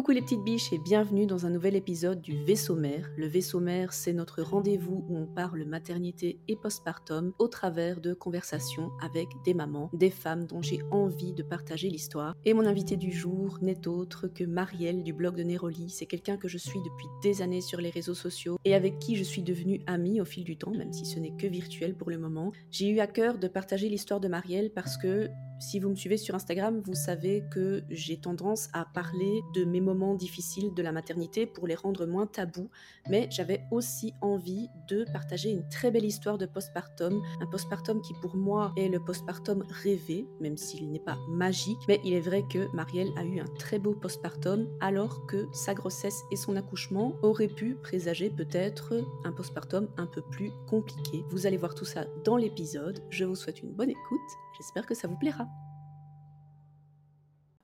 Coucou les petites biches et bienvenue dans un nouvel épisode du Vaisseau Mère. Le Vaisseau Mère, c'est notre rendez-vous où on parle maternité et postpartum au travers de conversations avec des mamans, des femmes dont j'ai envie de partager l'histoire. Et mon invité du jour n'est autre que Marielle du blog de Neroli. C'est quelqu'un que je suis depuis des années sur les réseaux sociaux et avec qui je suis devenue amie au fil du temps, même si ce n'est que virtuel pour le moment. J'ai eu à cœur de partager l'histoire de Marielle parce que si vous me suivez sur Instagram, vous savez que j'ai tendance à parler de mes moments difficiles de la maternité pour les rendre moins tabous, mais j'avais aussi envie de partager une très belle histoire de postpartum, un postpartum qui pour moi est le postpartum rêvé, même s'il n'est pas magique, mais il est vrai que Marielle a eu un très beau postpartum alors que sa grossesse et son accouchement auraient pu présager peut-être un postpartum un peu plus compliqué. Vous allez voir tout ça dans l'épisode. Je vous souhaite une bonne écoute. J'espère que ça vous plaira.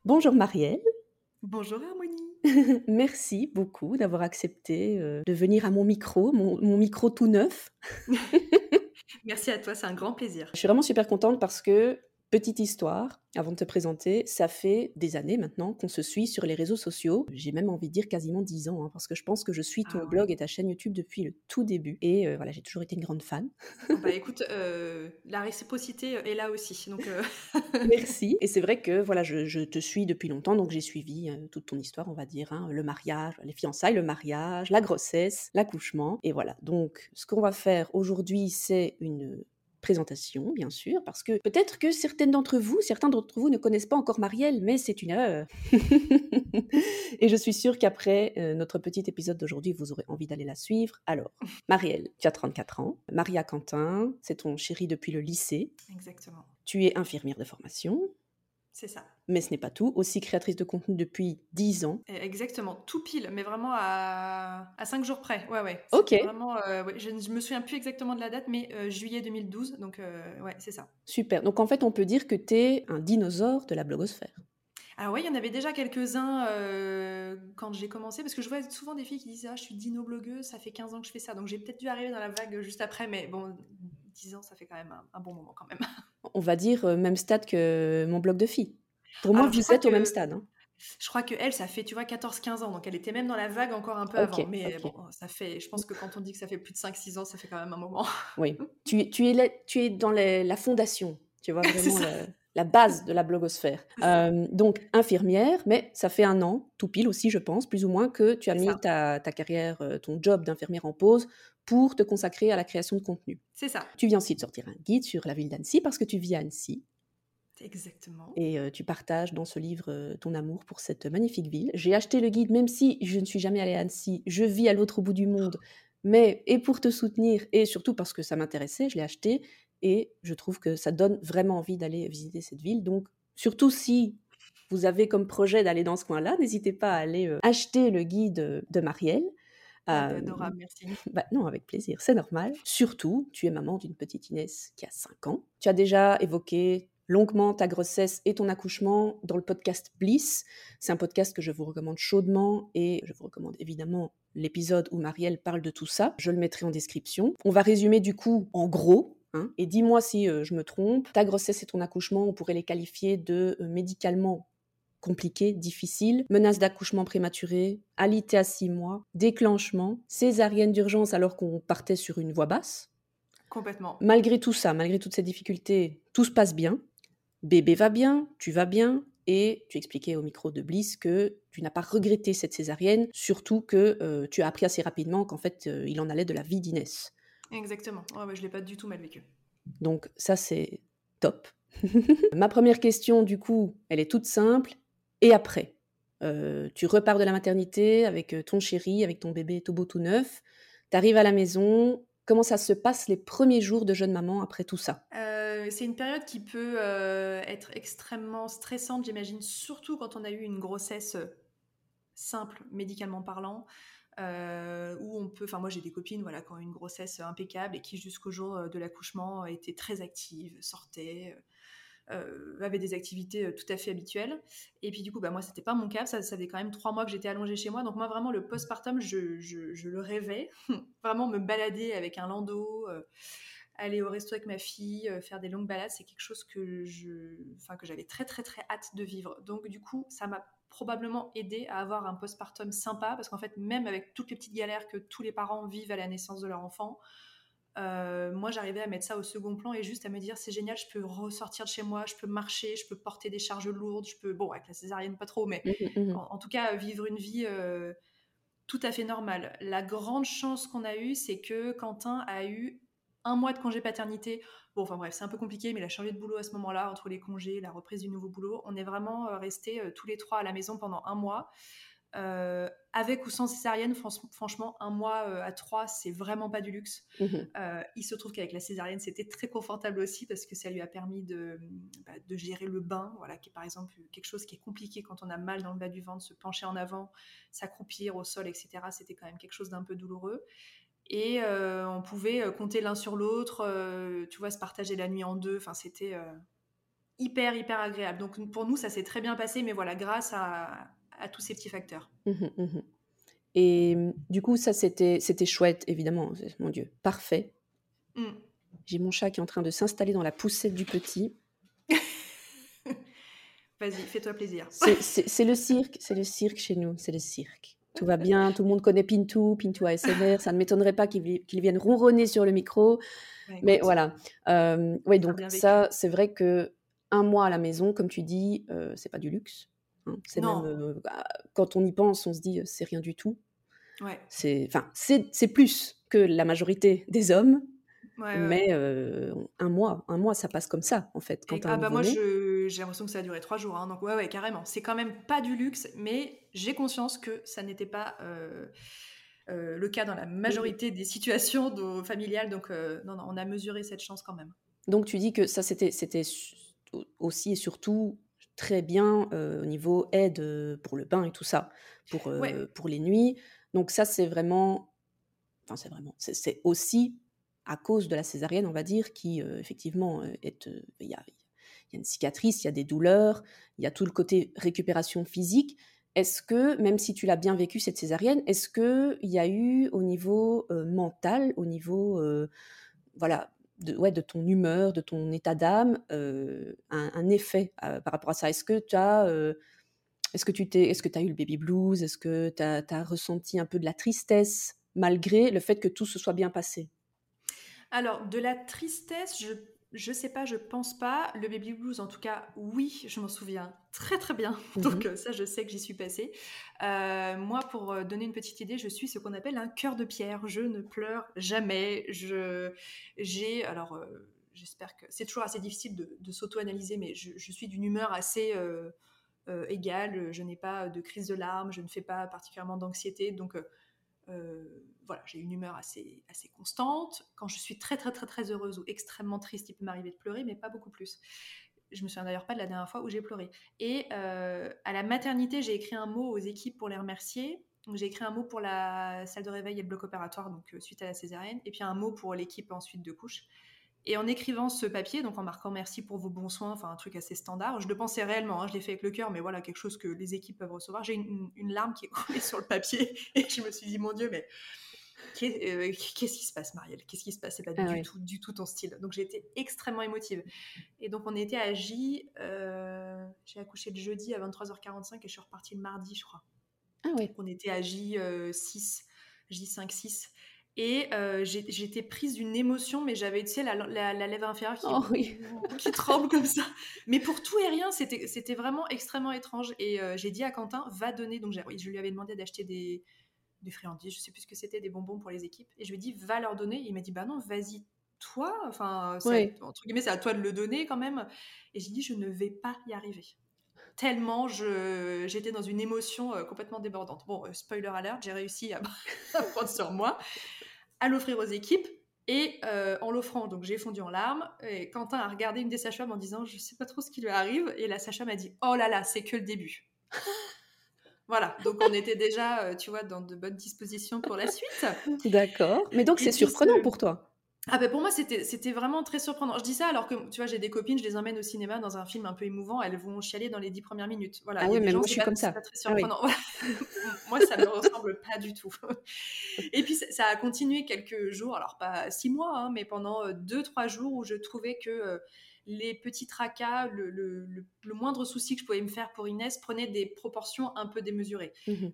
Bonjour Marielle. Bonjour Harmonie. Merci beaucoup d'avoir accepté euh, de venir à mon micro, mon, mon micro tout neuf. Merci à toi, c'est un grand plaisir. Je suis vraiment super contente parce que Petite histoire, avant de te présenter, ça fait des années maintenant qu'on se suit sur les réseaux sociaux. J'ai même envie de dire quasiment 10 ans, hein, parce que je pense que je suis ton Ah ouais. blog et ta chaîne YouTube depuis le tout début. Et euh, voilà, j'ai toujours été une grande fan. Bon, bah écoute, euh, la réciprocité est là aussi. Donc, euh, Merci. Et c'est vrai que voilà, je, je te suis depuis longtemps, donc j'ai suivi euh, toute ton histoire, on va dire, hein, le mariage, les fiançailles, le mariage, la grossesse, l'accouchement. Et voilà. Donc, ce qu'on va faire aujourd'hui, c'est une présentation, bien sûr, parce que peut-être que certaines d'entre vous, certains d'entre vous ne connaissent pas encore Marielle, mais c'est une erreur. Et je suis sûre qu'après euh, notre petit épisode d'aujourd'hui, vous aurez envie d'aller la suivre. Alors, Marielle, tu as 34 ans. Maria Quentin, c'est ton chéri depuis le lycée. exactement, Tu es infirmière de formation, c'est ça. mais ce n'est pas tout. Aussi créatrice de contenu depuis 10 ans. Exactement, tout pile, mais vraiment à, à 5 jours près. Ouais, ouais. Ok. Vraiment, euh, ouais, je ne me souviens plus exactement de la date, mais euh, juillet 2012. Donc, euh, ouais, c'est ça. Super. Donc en fait, on peut dire que tu es un dinosaure de la blogosphère. Alors ouais, il y en avait déjà quelques-uns euh, quand j'ai commencé, parce que je vois souvent des filles qui disent « Ah, je suis dino-blogueuse, ça fait 15 ans que je fais ça. » Donc j'ai peut-être dû arriver dans la vague juste après, mais bon, 10 ans, ça fait quand même un, un bon moment quand même. On va dire euh, même stade que mon blog de filles. Pour moi, vous êtes au même stade. hein. Je crois que elle, ça fait, tu vois, 14-15 ans, donc elle était même dans la vague encore un peu avant. Mais bon, ça fait, je pense que quand on dit que ça fait plus de 5-6 ans, ça fait quand même un moment. Oui. Tu, es- tu, es tu es dans les- la fondation. Tu vois, vraiment la, la base de la blogosphère. Euh, donc, infirmière, mais ça fait un an, tout pile aussi, je pense, plus ou moins, que tu as mis ta, ta carrière, euh, ton job d'infirmière en pause pour te consacrer à la création de contenu. C'est ça, Tu viens aussi de sortir un guide sur la ville d'Annecy parce que tu vis à Annecy. exactement. et euh, tu partages dans ce livre euh, ton amour pour cette magnifique ville. J'ai acheté le guide, même si je ne suis jamais allée à Annecy, je vis à l'autre bout du monde, mais et pour te soutenir, et surtout parce que ça m'intéressait, je l'ai acheté, et je trouve que ça donne vraiment envie d'aller visiter cette ville. Donc, surtout si vous avez comme projet d'aller dans ce coin-là, n'hésitez pas à aller euh, acheter le guide de Marielle. Euh, merci. bah non, avec plaisir, c'est normal. Surtout, tu es maman d'une petite Inès qui a 5 ans. Tu as déjà évoqué longuement ta grossesse et ton accouchement dans le podcast Bliss. C'est un podcast que je vous recommande chaudement et je vous recommande évidemment l'épisode où Marielle parle de tout ça. Je le mettrai en description. On va résumer du coup en gros. hein, et dis-moi si euh, je me trompe. Ta grossesse et ton accouchement, on pourrait les qualifier de euh, médicalement compliqué, difficile, menace d'accouchement prématuré, alité à 6 mois, déclenchement, césarienne d'urgence alors qu'on partait sur une voie basse. Complètement. Malgré tout ça, malgré toutes ces difficultés, tout se passe bien. Bébé va bien, tu vas bien, et tu expliquais au micro de Bliss que tu n'as pas regretté cette césarienne, surtout que euh, tu as appris assez rapidement qu'en fait euh, il en allait de la vie d'Inès. Exactement. Ouais, ouais, je l'ai pas du tout mal vécu. Donc ça c'est top. Ma première question du coup, elle est toute simple. Et après Euh, Tu repars de la maternité avec euh, ton chéri, avec ton bébé tout beau tout neuf. Tu arrives à la maison. Comment ça se passe les premiers jours de jeune maman après tout ça? Euh, c'est une période qui peut être extrêmement stressante, j'imagine, surtout quand on a eu une grossesse simple, médicalement parlant, où on peut. Enfin, moi, j'ai des copines, voilà, qui ont une grossesse impeccable et qui, jusqu'au jour de l'accouchement, étaient très actives, sortaient. Euh, avaient des activités euh, tout à fait habituelles. Et puis du coup, bah, moi, c'était pas mon cas. Ça, ça faisait quand même trois mois que j'étais allongée chez moi. Donc moi, vraiment, le postpartum, je, je, je le rêvais. vraiment me balader avec un landau, euh, aller au resto avec ma fille, euh, faire des longues balades, c'est quelque chose que je, que j'avais très très très hâte de vivre. Donc du coup, ça m'a probablement aidé à avoir un postpartum sympa, parce qu'en fait, même avec toutes les petites galères que tous les parents vivent à la naissance de leur enfant, euh, moi, j'arrivais à mettre ça au second plan et juste à me dire c'est génial, je peux ressortir de chez moi, je peux marcher, je peux porter des charges lourdes, je peux, bon, avec la césarienne, pas trop, mais mmh, mmh, mmh. en, tout cas, vivre une vie euh, tout à fait normale. La grande chance qu'on a eue, c'est que Quentin a eu un mois de congé paternité. Bon, enfin bref, c'est un peu compliqué, mais il a changé de boulot à ce moment-là, entre les congés, la reprise du nouveau boulot. On est vraiment euh, restés tous les trois à la maison pendant un mois. Euh, avec ou sans césarienne, franchement, un mois euh, à trois, c'est vraiment pas du luxe. Mmh euh, il se trouve qu'avec la césarienne, c'était très confortable aussi parce que ça lui a permis de, bah, de, gérer le bain, voilà, qui est par exemple quelque chose qui est compliqué quand on a mal dans le bas du ventre, se pencher en avant, s'accroupir au sol, etc. C'était quand même quelque chose d'un peu douloureux. Et on pouvait compter l'un sur l'autre, tu vois, se partager la nuit en deux. Enfin, c'était hyper, hyper agréable. Donc pour nous, ça s'est très bien passé, mais voilà, grâce à, à tous ces petits facteurs. Mmh mmh Et mmh, du coup, ça, c'était, c'était chouette, évidemment. Mon Dieu, parfait. J'ai mon chat qui est en train de s'installer dans la poussette du petit. Vas-y, fais-toi plaisir. C'est, le cirque, c'est le cirque chez nous, c'est le cirque. Tout va bien, tout le monde connaît Pintou, Pintou ASMR. Ça ne m'étonnerait pas qu'il, vienne ronronner sur le micro. Mais voilà. Euh, oui, donc ça, c'est vrai que un mois à la maison, comme tu dis, euh, c'est pas du luxe. Hein. C'est même, bah, quand on y pense, on se dit c'est rien du tout. Ouais. C'est, enfin, c'est plus que la majorité des hommes, mais un mois, un mois, ça passe comme ça en fait. Quand ah bah moi, j'ai l'impression que ça a duré trois jours, hein, donc ouais, ouais, carrément. C'est quand même pas du luxe, mais j'ai conscience que ça n'était pas le cas dans la majorité des situations familiales, donc non, non, on a mesuré cette chance quand même. Donc tu dis que ça c'était, c'était aussi et surtout très bien au niveau aide pour le bain et tout ça, pour, pour les nuits. Donc ça, c'est vraiment, enfin c'est vraiment, c'est aussi à cause de la césarienne, on va dire, qui effectivement est, il y a, y a une cicatrice, il y a des douleurs, il y a tout le côté récupération physique. Est-ce que, même si tu l'as bien vécu cette césarienne, est-ce que il y a eu au niveau mental, au niveau voilà de, ouais, de ton humeur, de ton état d'âme, euh, un, effet euh, par rapport à ça? Est-ce que tu as, euh, est-ce que tu t'es, est-ce que as eu le baby blues? Est-ce que tu as, ressenti un peu de la tristesse malgré le fait que tout se soit bien passé? Alors, de la tristesse, je je sais pas, je pense pas. Le baby blues, en tout cas, oui, je m'en souviens très très bien. Mmh Donc ça, je sais que j'y suis passée. moi, pour donner une petite idée, je suis ce qu'on appelle un cœur de pierre. Je ne pleure jamais. Je, j'ai, alors, j'espère que c'est toujours assez difficile de, s'auto-analyser, mais je, je, suis d'une humeur assez égale. Je n'ai pas de crise de larmes. Je ne fais pas particulièrement d'anxiété. Donc euh, voilà, j'ai une humeur assez, assez constante. Quand je suis très très très très heureuse ou extrêmement triste, il peut m'arriver de pleurer, mais pas beaucoup plus. Je me souviens d'ailleurs pas de la dernière fois où j'ai pleuré. Et euh, à la maternité, j'ai écrit un mot aux équipes pour les remercier. J'ai écrit un mot pour la salle de réveil et le bloc opératoire, donc euh, suite à la césarienne, et puis un mot pour l'équipe ensuite de couche. Et en écrivant ce papier, donc en marquant merci pour vos bons soins, enfin un truc assez standard, je le pensais réellement, hein, je l'ai fait avec le cœur, mais voilà, quelque chose que les équipes peuvent recevoir. J'ai une, larme qui est coulée sur le papier et je me suis dit, mon Dieu, mais euh, qu'est-ce qui se passe, Marielle? Qu'est-ce qui se passe? C'est pas ah du, tout, du tout ton style. Donc j'ai été extrêmement émotive. Et donc on était à J, euh, j'ai accouché le jeudi à 23h45 et je suis repartie le mardi, je crois. Ah oui. On était à J6, J5, 6. Et euh, j'étais prise d'une émotion, mais j'avais, tu sais, la, la, lèvre inférieure qui, oh qui tremble comme ça. Mais pour tout et rien, c'était vraiment extrêmement étrange. Et euh, j'ai dit à Quentin, va donner. Donc, je lui avais demandé d'acheter des, des friandises, je sais plus ce que c'était, des bonbons pour les équipes. Et je lui ai dit, va leur donner. il m'a dit, bah non, vas-y, toi. Enfin, entre guillemets, c'est à toi de le donner quand même. Et j'ai dit, je ne vais pas y arriver tellement j'étais dans une émotion euh, complètement débordante. Bon, spoiler alert, j'ai réussi à, à prendre sur moi à l'offrir aux équipes. Et euh, en l'offrant, donc j'ai fondu en larmes. Et Quentin a regardé une des sages-femmes en disant Je sais pas trop ce qui lui arrive. Et la sage-femme a dit Oh là là, c'est que le début. voilà, donc on était déjà, euh, tu vois, dans de bonnes dispositions pour la suite. D'accord. Mais donc c'est surprenant pour toi. Ah ben pour moi c'était c'était vraiment très surprenant. Je dis ça alors que tu vois j'ai des copines, je les emmène au cinéma dans un film un peu émouvant, elles vont chialer dans les dix premières minutes. Voilà. Ah oui mais moi je suis comme ça. très ah surprenant. moi ça me ressemble pas du tout. Et puis ça, a continué quelques jours, alors pas six mois, hein, mais pendant euh, deux trois jours où je trouvais que euh, les petits tracas, le, moindre souci que je pouvais me faire pour Inès prenait des proportions un peu démesurées. Mmh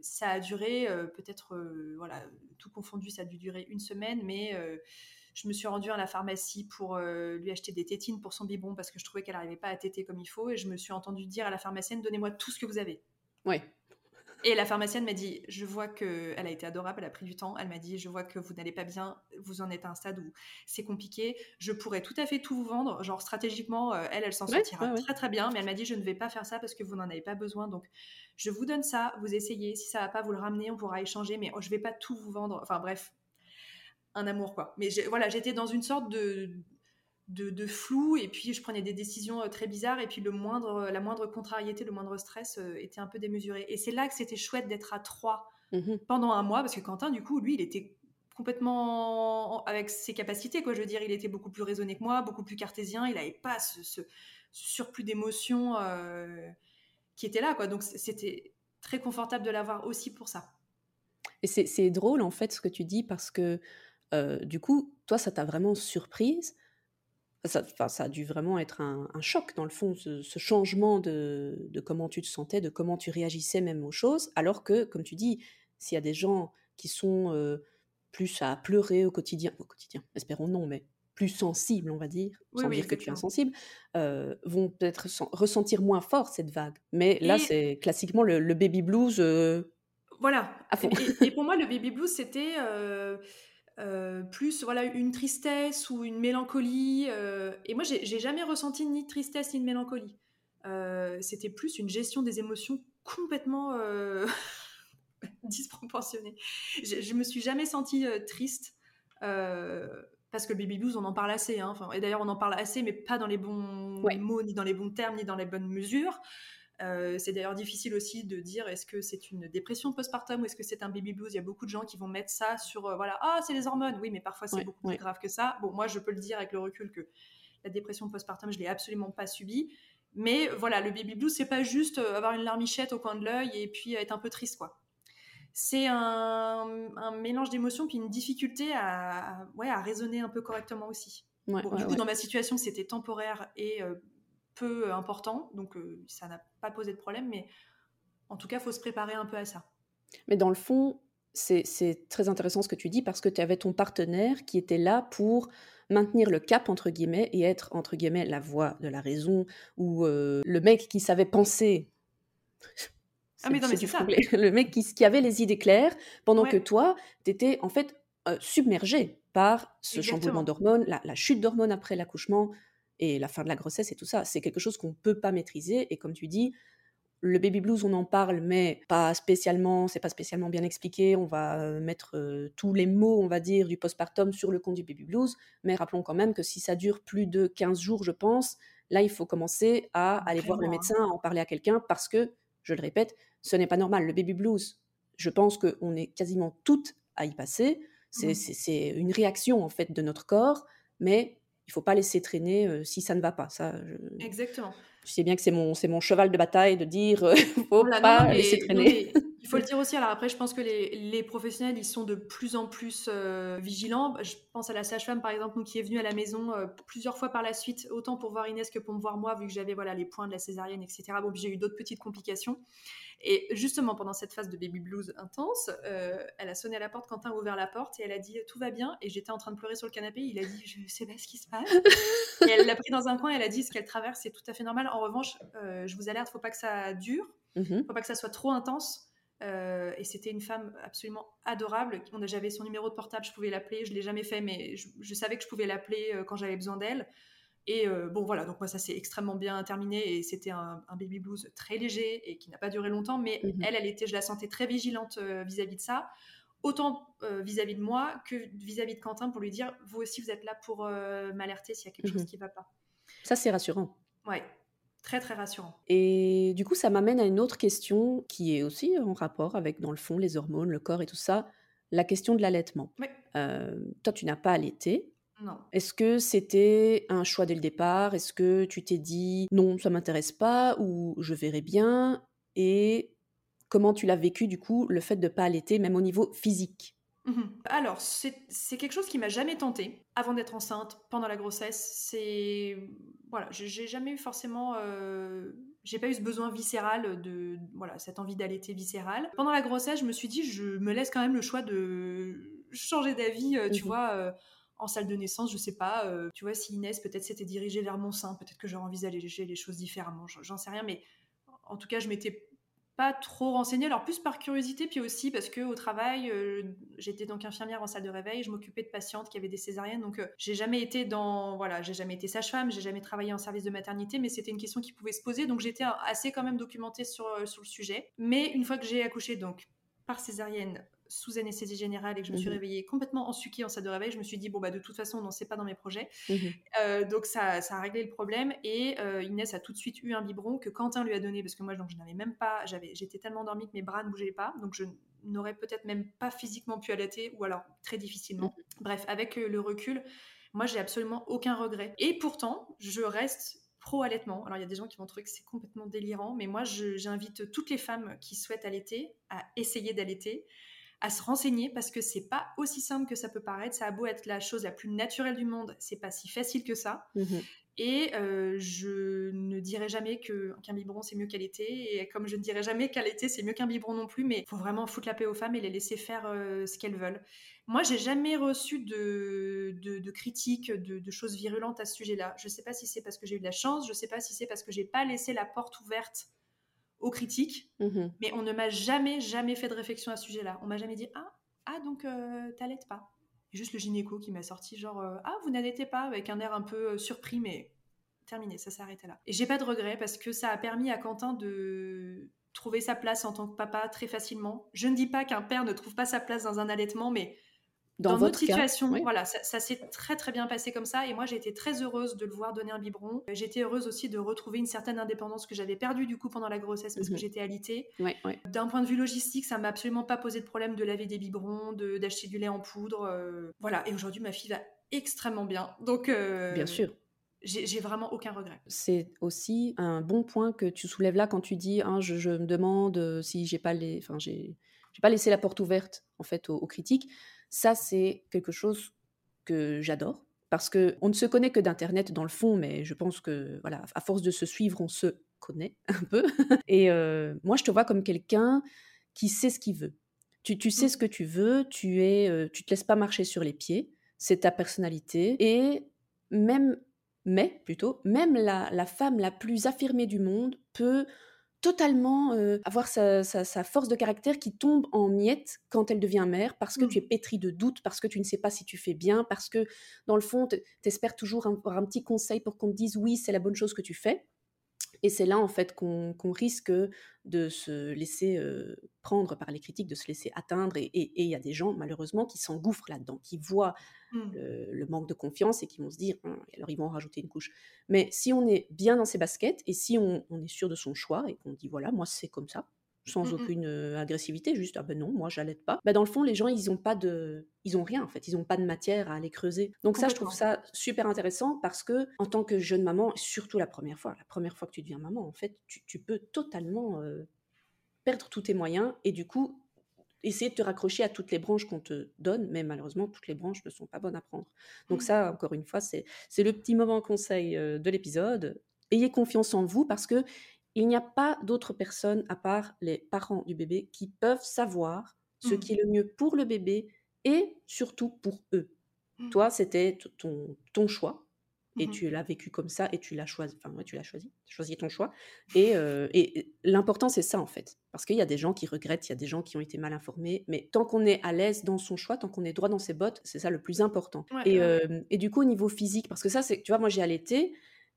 ça a duré peut-être, voilà, tout confondu, ça a dû durer une semaine, mais je me suis rendue à la pharmacie pour lui acheter des tétines pour son biberon parce que je trouvais qu'elle n'arrivait pas à téter comme il faut et je me suis entendue dire à la pharmacienne donnez-moi tout ce que vous avez. Ouais. Et la pharmacienne m'a dit, je vois que elle a été adorable, elle a pris du temps. Elle m'a dit, je vois que vous n'allez pas bien, vous en êtes à un stade où c'est compliqué. Je pourrais tout à fait tout vous vendre, genre stratégiquement, euh, elle, elle s'en sortira très très bien. Mais elle m'a dit, je ne vais pas faire ça parce que vous n'en avez pas besoin. Donc, je vous donne ça, vous essayez. Si ça va pas, vous le ramenez, on pourra échanger. Mais je oh, je vais pas tout vous vendre. Enfin bref, un amour quoi. Mais voilà, j'étais dans une sorte de de, flou et puis je prenais des décisions euh, très bizarres et puis le moindre, la moindre contrariété, le moindre stress euh, était un peu démesuré. Et c'est là que c'était chouette d'être à trois mmh pendant un mois parce que Quentin, du coup, lui, il était complètement avec ses capacités, quoi. Je veux dire, il était beaucoup plus raisonné que moi, beaucoup plus cartésien. Il n'avait pas ce, surplus d'émotions euh, qui était là, quoi. Donc c'était très confortable de l'avoir aussi pour ça. Et c'est drôle en fait ce que tu dis parce que du coup, toi, ça t'a vraiment surprise ça, ça a dû vraiment être un, choc, dans le fond, ce, changement de, comment tu te sentais, de comment tu réagissais même aux choses, alors que, comme tu dis, s'il y a des gens qui sont euh, plus à pleurer au quotidien, au quotidien, espérons non, mais plus sensibles, on va dire, sans dire que tu es insensible, euh, vont peut-être ressentir moins fort cette vague. Mais là, c'est classiquement le, baby blues. Euh, voilà. Et, et, pour moi, le baby blues, c'était euh, plus voilà une tristesse ou une mélancolie. Euh, et moi, j'ai jamais ressenti ni tristesse ni de mélancolie. Euh, c'était plus une gestion des émotions complètement disproportionnée. Je, je, me suis jamais sentie triste parce que le baby blues, on en parle assez. Hein. Enfin, et d'ailleurs, on en parle assez, mais pas dans les bons mots, ni dans les bons termes, ni dans les bonnes mesures. Euh, c'est d'ailleurs difficile aussi de dire est-ce que c'est une dépression postpartum ou est-ce que c'est un baby blues? Il y a beaucoup de gens qui vont mettre ça sur euh, voilà ah c'est les hormones. Oui, mais parfois c'est beaucoup plus grave que ça. Bon, moi je peux le dire avec le recul que la dépression postpartum je l'ai absolument pas subie. Mais voilà, le baby blues c'est pas juste euh, avoir une larmichette au coin de l'œil et puis être un peu triste quoi. C'est un, mélange d'émotions puis une difficulté à, ouais, à raisonner un peu correctement aussi. du coup, dans ma situation, c'était temporaire et peu euh, important, donc euh, ça n'a pas posé de problème, mais en tout cas, il faut se préparer un peu à ça. Mais dans le fond, c'est très intéressant ce que tu dis parce que tu avais ton partenaire qui était là pour maintenir le cap entre guillemets et être entre guillemets la voix de la raison ou euh, le mec qui savait penser. Ah mais non mais c'est ça. Le mec qui, qui, avait les idées claires pendant que toi, tu étais en fait submergé par ce changement d'hormones, la, la, chute d'hormones après l'accouchement, et la fin de la grossesse et tout ça. C'est quelque chose qu'on ne peut pas maîtriser. Et comme tu dis, le baby blues, on en parle, mais pas spécialement, c'est pas spécialement bien expliqué. On va euh, mettre euh, tous les mots, on va dire, du postpartum sur le compte du baby blues. Mais rappelons quand même que si ça dure plus de 15 jours, je pense, là, il faut commencer à aller voir le médecin, à en parler à quelqu'un, parce que, je le répète, ce n'est pas normal. Le baby blues, je pense qu'on est quasiment toutes à y passer. Mmh. C'est une réaction, en fait, de notre corps, mais il faut pas laisser traîner euh, si ça ne va pas. Ça, Exactement. Je sais bien que c'est mon, c'est mon cheval de bataille de dire euh, faut pas laisser traîner. Il faut le dire aussi. Alors après, je pense que les, les professionnels, ils sont de plus en plus euh, vigilants. Je pense à la sage-femme, par exemple, nous, qui est venue à la maison plusieurs fois par la suite, autant pour voir Inès que pour me voir moi, vu que j'avais voilà, les points de la césarienne, etc. Bon, j'ai eu d'autres petites complications. Et justement, pendant cette phase de baby blues intense, euh, elle a sonné à la porte, Quentin a ouvert la porte et elle a dit tout va bien? Et j'étais en train de pleurer sur le canapé. Il a dit je sais pas ce qui se passe. et elle l'a pris dans un coin. Elle a dit ce qu'elle traverse, c'est tout à fait normal. En revanche, euh, je vous alerte, faut pas que ça dure, mmh faut pas que ça soit trop intense. Euh, et c'était une femme absolument adorable. J'avais son numéro de portable, je pouvais l'appeler. Je l'ai jamais fait, mais je, je savais que je pouvais l'appeler quand j'avais besoin d'elle. Et euh, bon, voilà, donc moi, ça s'est extrêmement bien terminé et c'était un, baby blues très léger et qui n'a pas duré longtemps, mais mmh elle, elle était, je la sentais très vigilante euh, vis-à-vis de ça, autant euh, vis-à-vis de moi que vis-à-vis de Quentin pour lui dire, vous aussi, vous êtes là pour m'alerter s'il y a quelque chose mmh qui ne va pas. Ça, c'est rassurant. Ouais, très très rassurant. Et du coup, ça m'amène à une autre question qui est aussi en rapport avec, dans le fond, les hormones, le corps et tout ça, la question de l'allaitement. toi, tu n'as pas allaité. Est-ce que c'était un choix dès le départ? Est-ce que tu t'es dit non, ça m'intéresse pas ou je verrai bien? Et comment tu l'as vécu du coup, le fait de ne pas allaiter, même au niveau physique? Mmh Alors, c'est quelque chose qui m'a jamais tenté avant d'être enceinte, pendant la grossesse. C'est voilà, j'ai jamais eu forcément, euh, j'ai pas eu ce besoin viscéral de voilà cette envie d'allaiter viscérale. Pendant la grossesse, je me suis dit, je me laisse quand même le choix de changer d'avis, euh, tu mmh vois. Euh, en salle de naissance, je sais pas, tu vois, si Inès peut-être s'était dirigée vers mon sein, peut-être que j'aurais envisagé les choses différemment, j'en sais rien, mais en tout cas, je m'étais pas trop renseignée, alors plus par curiosité, puis aussi parce que au travail, euh, j'étais donc infirmière en salle de réveil, je m'occupais de patientes qui avaient des césariennes, donc euh, j'ai jamais été dans, voilà, j'ai jamais été sage-femme, j'ai jamais travaillé en service de maternité, mais c'était une question qui pouvait se poser, donc j'étais assez quand même documentée sur, euh, sur le sujet. Mais une fois que j'ai accouché donc par césarienne sous anesthésie générale et que je me suis mmh réveillée complètement ensuquée en salle de réveil, je me suis dit, bon, bah, de toute façon, non, c'est pas dans mes projets. Mmh euh, donc, ça, ça, a réglé le problème. Et euh, Inès a tout de suite eu un biberon que Quentin lui a donné parce que moi, donc, je n'avais même pas, j'avais, j'étais tellement endormie que mes bras ne bougeaient pas. Donc, je n'aurais peut-être même pas physiquement pu allaiter ou alors très difficilement. Mmh Bref, avec le recul, moi, j'ai absolument aucun regret. Et pourtant, je reste pro-allaitement. Alors, il y a des gens qui vont trouver que c'est complètement délirant, mais moi, j'invite toutes les femmes qui souhaitent allaiter à essayer d'allaiter à se renseigner parce que c'est pas aussi simple que ça peut paraître. Ça a beau être la chose la plus naturelle du monde, c'est pas si facile que ça. Mmh et euh, je ne dirai jamais qu'un biberon c'est mieux qu'allaiter. Et comme je ne dirai jamais qu'allaiter c'est mieux qu'un biberon non plus, mais faut vraiment foutre la paix aux femmes et les laisser faire euh, ce qu'elles veulent. Moi, j'ai jamais reçu de, de, critiques, de, choses virulentes à ce sujet-là. Je sais pas si c'est parce que j'ai eu de la chance, je sais pas si c'est parce que j'ai pas laissé la porte ouverte aux critiques, mmh mais on ne m'a jamais, jamais fait de réflexion à ce sujet-là. On m'a jamais dit Ah, ah donc euh, t'allaites pas. juste le gynéco qui m'a sorti genre euh, Ah, vous n'allaitez pas, avec un air un peu euh, surpris, mais terminé, ça s'est arrêté là. Et j'ai pas de regret parce que ça a permis à Quentin de trouver sa place en tant que papa très facilement. Je ne dis pas qu'un père ne trouve pas sa place dans un allaitement, mais dans, votre situation, voilà, ça, s'est très très bien passé comme ça. Et moi, j'ai été très heureuse de le voir donner un biberon. J'étais heureuse aussi de retrouver une certaine indépendance que j'avais perdue du coup pendant la grossesse parce que mhm. j'étais alitée. D'un point de vue logistique, ça m'a absolument pas posé de problème de laver des biberons, d'acheter du lait en poudre. Euh, voilà. Et aujourd'hui, ma fille va extrêmement bien. Donc, euh, bien sûr. J'ai vraiment aucun regret. C'est aussi un bon point que tu soulèves là quand tu dis hein, je, me demande euh, si j'ai pas les, enfin j'ai pas laissé la porte ouverte en fait aux critiques. Ça, c'est quelque chose que j'adore parce que on ne se connaît que d'internet dans le fond, mais je pense que voilà, à force de se suivre, on se connaît un peu. Et euh, moi, je te vois comme quelqu'un qui sait ce qu'il veut. Tu, tu, sais mmh. ce que tu veux, tu es, euh, tu te laisses pas marcher sur les pieds. C'est ta personnalité et même, mais plutôt, même la, la femme la plus affirmée du monde peut totalement euh, avoir sa, force de caractère qui tombe en miettes quand elle devient mère, parce que tu es pétri de doutes, parce que tu ne sais pas si tu fais bien, parce que dans le fond, tu espères toujours avoir un petit conseil pour qu'on te dise oui, c'est la bonne chose que tu fais. Et c'est là, en fait, qu'on risque de se laisser euh, prendre par les critiques, de se laisser atteindre. Et il y a des gens, malheureusement, qui s'engouffrent là-dedans, qui voient mmh. le, manque de confiance et qui vont se dire, «Hum, alors ils vont en rajouter une couche. Mais si on est bien dans ses baskets et si on, on est sûr de son choix et qu'on dit, voilà, moi, c'est comme ça, sans mmh aucune agressivité, juste ah ben non, moi j'allaite pas. Bah dans le fond, les gens ils ont pas de, ils ont rien en fait, ils ont pas de matière à aller creuser. Donc ça, je trouve ça super intéressant parce que en tant que jeune maman, surtout la première fois, la première fois que tu deviens maman, en fait, tu, peux totalement perdre tous tes moyens et du coup essayer de te raccrocher à toutes les branches qu'on te donne, mais malheureusement, toutes les branches ne sont pas bonnes à prendre. Donc mmh. ça, encore une fois, c'est le petit moment conseil de l'épisode. Ayez confiance en vous parce que il n'y a pas d'autres personnes à part les parents du bébé qui peuvent savoir ce mmh. qui est le mieux pour le bébé et surtout pour eux. Mmh. Toi, c'était ton, ton choix et mmh tu l'as vécu comme ça et tu l'as choisi. Enfin, tu l'as choisi, tu as choisi ton choix. Et, euh, et l'important, c'est ça en fait. Parce qu'il y a des gens qui regrettent, il y a des gens qui ont été mal informés. Mais tant qu'on est à l'aise dans son choix, tant qu'on est droit dans ses bottes, c'est ça le plus important. et, euh, et, du coup, au niveau physique, parce que ça, c'est, tu vois, moi j'ai allaité.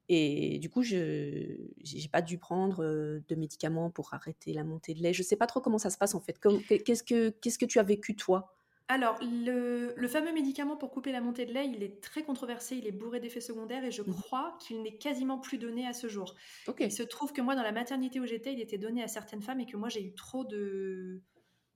Et du coup, je n'ai pas dû prendre de médicaments pour arrêter la montée de lait. Je ne sais pas trop comment ça se passe en fait. Qu'est-ce que, qu'est-ce que tu as vécu toi? Alors, le, le, fameux médicament pour couper la montée de lait, il est très controversé, il est bourré d'effets secondaires et je mmh. crois qu'il n'est quasiment plus donné à ce jour. Il se trouve que moi, dans la maternité où j'étais, il était donné à certaines femmes et que moi, j'ai eu trop de...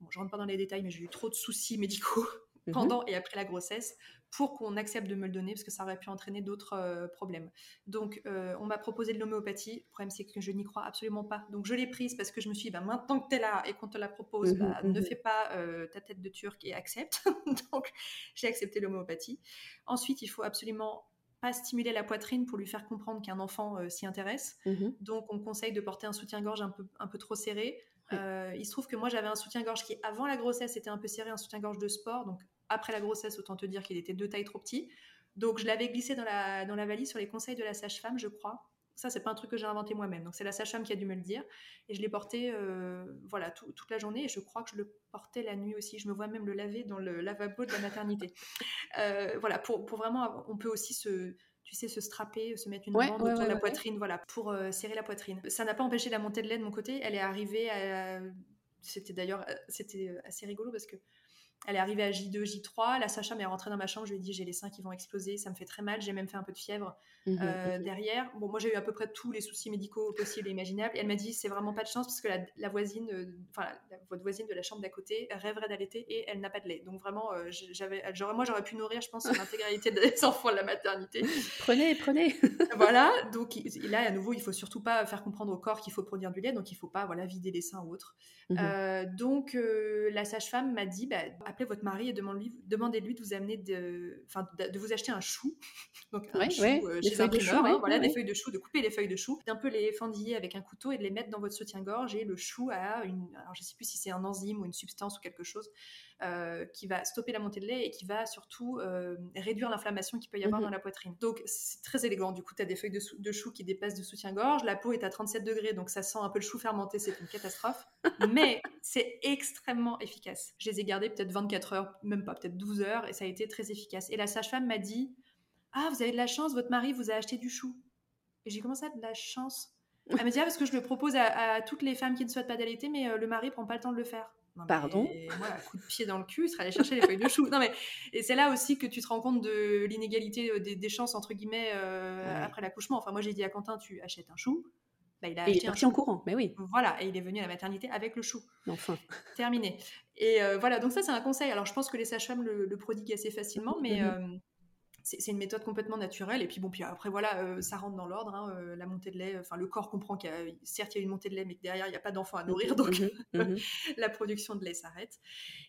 Bon, je rentre pas dans les détails, mais j'ai eu trop de soucis médicaux pendant et après la grossesse pour qu'on accepte de me le donner parce que ça aurait pu entraîner d'autres euh, problèmes. Donc, euh, on m'a proposé de l'homéopathie. Le problème, c'est que je n'y crois absolument pas. Donc, je l'ai prise parce que je me suis dit, bah, maintenant que tu es là et qu'on te la propose, mmh bah, ne fais pas ta tête de turc et accepte. Donc, j'ai accepté l'homéopathie. Ensuite, il faut absolument pas stimuler la poitrine pour lui faire comprendre qu'un enfant s'y intéresse. Donc, on conseille de porter un soutien-gorge un peu, un peu trop serré euh, il se trouve que moi j'avais un soutien-gorge qui avant la grossesse était un peu serré, un soutien-gorge de sport. Donc après la grossesse, autant te dire qu'il était deux tailles trop petit. Donc je l'avais glissé dans la, dans la valise sur les conseils de la sage-femme, je crois. Ça, c'est pas un truc que j'ai inventé moi-même. Donc c'est la sage-femme qui a dû me le dire. Et je l'ai porté euh, voilà, toute la journée. Et je crois que je le portais la nuit aussi. Je me vois même le laver dans le lavabo de la maternité. Euh, voilà, pour, pour, vraiment, on peut aussi se tu sais, se strapper, se mettre une bande autour de la poitrine, voilà, pour euh, serrer la poitrine. Ça n'a pas empêché la montée de lait de mon côté. Elle est arrivée à... C'était d'ailleurs c'était assez rigolo parce que elle est arrivée à J2, J3. La Sacha m'est rentrée dans ma chambre. Je lui ai dit j'ai les seins qui vont exploser, ça me fait très mal. J'ai même fait un peu de fièvre mmh euh, mmh derrière. Bon, moi j'ai eu à peu près tous les soucis médicaux possibles et imaginables. Et elle m'a dit c'est vraiment pas de chance parce que la, voisine, euh, enfin votre voisine de la chambre d'à côté rêverait d'allaiter et elle n'a pas de lait. Donc vraiment, euh, j'avais, moi j'aurais pu nourrir, je pense, l'intégralité des enfants de la maternité. Prenez, prenez. voilà. Donc là à nouveau, il faut surtout pas faire comprendre au corps qu'il faut produire du lait, donc il faut pas voilà vider les seins ou autre. Mmh donc la sage-femme m'a dit bah, appelez votre mari et demandez-lui de vous amener de, de, vous acheter un chou. Donc un chou euh, chez un primeur, hein, voilà, des feuilles de chou, de couper les feuilles de chou, d'un peu les fendiller avec un couteau et de les mettre dans votre soutien-gorge. Et le chou a une, alors je sais plus si c'est un enzyme ou une substance ou quelque chose euh, qui va stopper la montée de lait et qui va surtout euh, réduire l'inflammation qu'il peut y avoir mmh dans la poitrine. Donc c'est très élégant. Du coup, tu as des feuilles de, de, chou qui dépassent de soutien-gorge. La peau est à 37 degrés, donc ça sent un peu le chou fermenté. C'est une catastrophe. Mais c'est extrêmement efficace. Je les ai gardés peut-être 24 heures, même pas, peut-être 12 heures, et ça a été très efficace. Et la sage-femme m'a dit Ah, vous avez de la chance, votre mari vous a acheté du chou. Et j'ai commencé à de la chance? Elle m'a dit ah, parce que je le propose à, toutes les femmes qui ne souhaitent pas d'allaiter, mais euh, le mari prend pas le temps de le faire. Pardon? Moi, un coup de pied dans le cul, il serait allé chercher les feuilles de chou. Non, mais, et c'est là aussi que tu te rends compte de l'inégalité euh, des, chances, entre guillemets, euh, après l'accouchement. Enfin, moi, j'ai dit à Quentin, tu achètes un chou? Bah, il a acheté un en courant, mais oui. Voilà, et il est venu à la maternité avec le chou. Enfin. Terminé. Et euh, voilà, donc ça, c'est un conseil. Alors, je pense que les sages-femmes le, prodiguent assez facilement, mais mmh c'est une méthode complètement naturelle. Et puis bon, puis après voilà, euh, ça rentre dans l'ordre. Hein, euh, la montée de lait, enfin le corps comprend qu'il y a, certes il y a une montée de lait, mais que derrière il n'y a pas d'enfant à nourrir, donc mmh mmh la production de lait s'arrête.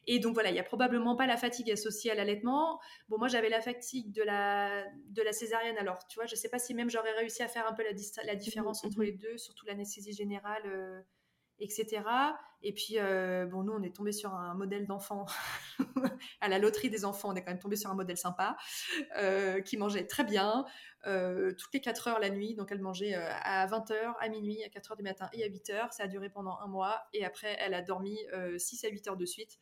Et donc voilà, il n'y a probablement pas la fatigue associée à l'allaitement. Bon, moi j'avais la fatigue de la de la césarienne. Alors tu vois, je sais pas si même j'aurais réussi à faire un peu la, la mmh différence entre les deux, surtout l'anesthésie générale. Etc. Et puis, euh, bon, nous, on est tombé sur un modèle d'enfant, à la loterie des enfants, on est quand même tombé sur un modèle sympa, euh, qui mangeait très bien, euh, toutes les 4 heures la nuit. Donc, elle mangeait à 20h, à minuit, à 4 heures du matin et à 8 heures. Ça a duré pendant un mois. Et après, elle a dormi 6 à 8 heures de suite.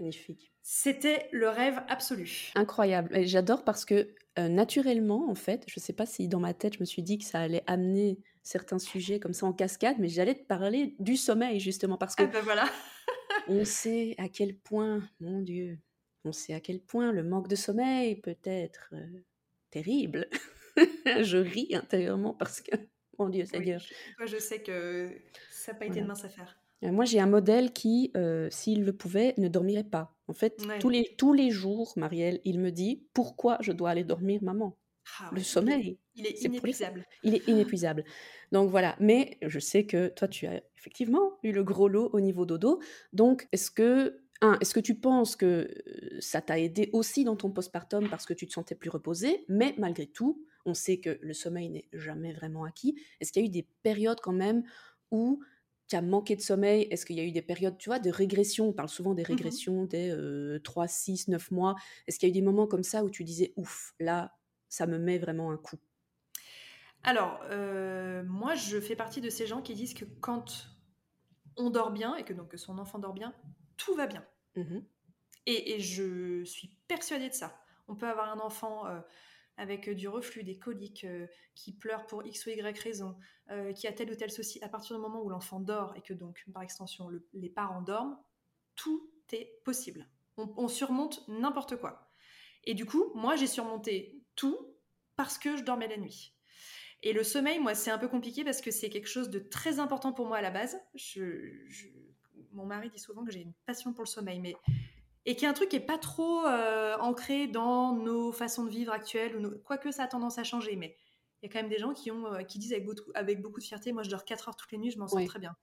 Magnifique. C'était le rêve absolu. Incroyable. Et j'adore parce que naturellement, en fait, je ne sais pas si dans ma tête, je me suis dit que ça allait amener certains sujets comme ça en cascade, mais j'allais te parler du sommeil justement parce que ah ben voilà. on sait à quel point, mon Dieu, on sait à quel point le manque de sommeil peut être euh, terrible. je ris intérieurement parce que, mon Dieu, Seigneur. Oui, je sais que ça n'a pas été de mince affaire. Euh, moi, j'ai un modèle qui, euh, s'il le pouvait, ne dormirait pas. En fait, tous, les, tous les jours, Marielle, il me dit Pourquoi je dois aller dormir, maman? Ah le sommeil. Il est, inépuisable. Il est inépuisable. Donc voilà. Mais je sais que toi, tu as effectivement eu le gros lot au niveau dodo. Donc, est-ce que, un, est-ce que tu penses que euh, ça t'a aidé aussi dans ton postpartum parce que tu te sentais plus reposé Mais malgré tout, on sait que le sommeil n'est jamais vraiment acquis. Est-ce qu'il y a eu des périodes quand même où tu as manqué de sommeil? Est-ce qu'il y a eu des périodes, tu vois, de régression? On parle souvent des mmh régressions des 3, 6, 9 mois. Est-ce qu'il y a eu des moments comme ça où tu disais, ouf, là, ça me met vraiment un coup? Alors, euh, moi, je fais partie de ces gens qui disent que quand on dort bien et que donc son enfant dort bien, tout va bien. Mmh et, je suis persuadée de ça. On peut avoir un enfant euh, avec du reflux, des coliques, euh, qui pleure pour X ou Y raison, qui a tel ou tel souci, à partir du moment où l'enfant dort et que donc, par extension, les parents dorment, tout est possible. on surmonte n'importe quoi. Et du coup, moi, j'ai surmonté tout parce que je dormais la nuit. Et le sommeil, moi, c'est un peu compliqué parce que c'est quelque chose de très important pour moi à la base. Je, mon mari dit souvent que j'ai une passion pour le sommeil, mais et qui est un truc qui est pas trop euh, ancré dans nos façons de vivre actuelles, ou quoique ça a tendance à changer, mais il y a quand même des gens qui, ont, euh, qui disent avec beaucoup, avec beaucoup de fierté, moi je dors 4 heures toutes les nuits, je m'en sens très bien.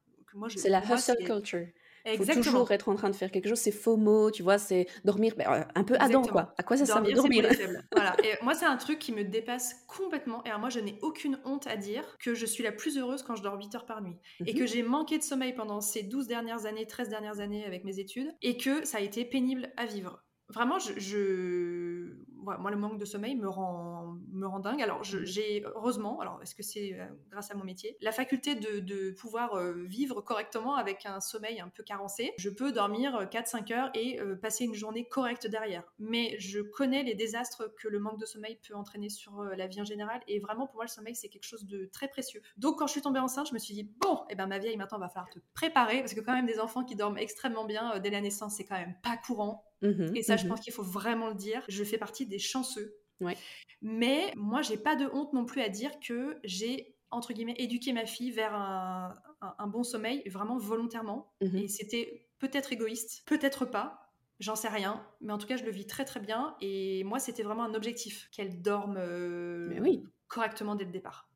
C'est la hustle culture. Exactement. Faut toujours être en train de faire quelque chose, c'est FOMO, tu vois, c'est dormir ben, euh, un peu Adam, quoi. À quoi ça sert de dormir voilà. Et moi, c'est un truc qui me dépasse complètement. Et alors, moi, je n'ai aucune honte à dire que je suis la plus heureuse quand je dors 8 heures par nuit. Et que mhm. j'ai manqué de sommeil pendant ces 12 dernières années, 13 dernières années avec mes études. Et que ça a été pénible à vivre vraiment, je, moi, le manque de sommeil me rend, me rend dingue. Alors, mmh. j'ai heureusement, alors est-ce que c'est euh, grâce à mon métier, la faculté de, pouvoir euh, vivre correctement avec un sommeil un peu carencé. Je peux dormir 4-5 euh, heures et passer une journée correcte derrière. Mais je connais les désastres que le manque de sommeil peut entraîner sur la vie en général. Et vraiment, pour moi, le sommeil, c'est quelque chose de très précieux. Donc, quand je suis tombée enceinte, je me suis dit, bon, et eh ben, ma vieille, maintenant, va falloir te préparer parce que quand même, des enfants qui dorment extrêmement bien dès la naissance, c'est quand même pas courant. Mmh et ça, je mmh pense qu'il faut vraiment le dire. Je fais partie des chanceux. Mais moi, j'ai pas de honte non plus à dire que j'ai entre guillemets éduqué ma fille vers un, bon sommeil vraiment volontairement. Mmh et c'était peut-être égoïste, peut-être pas. J'en sais rien, mais en tout cas, je le vis très très bien. Et moi, c'était vraiment un objectif qu'elle dorme euh, correctement dès le départ.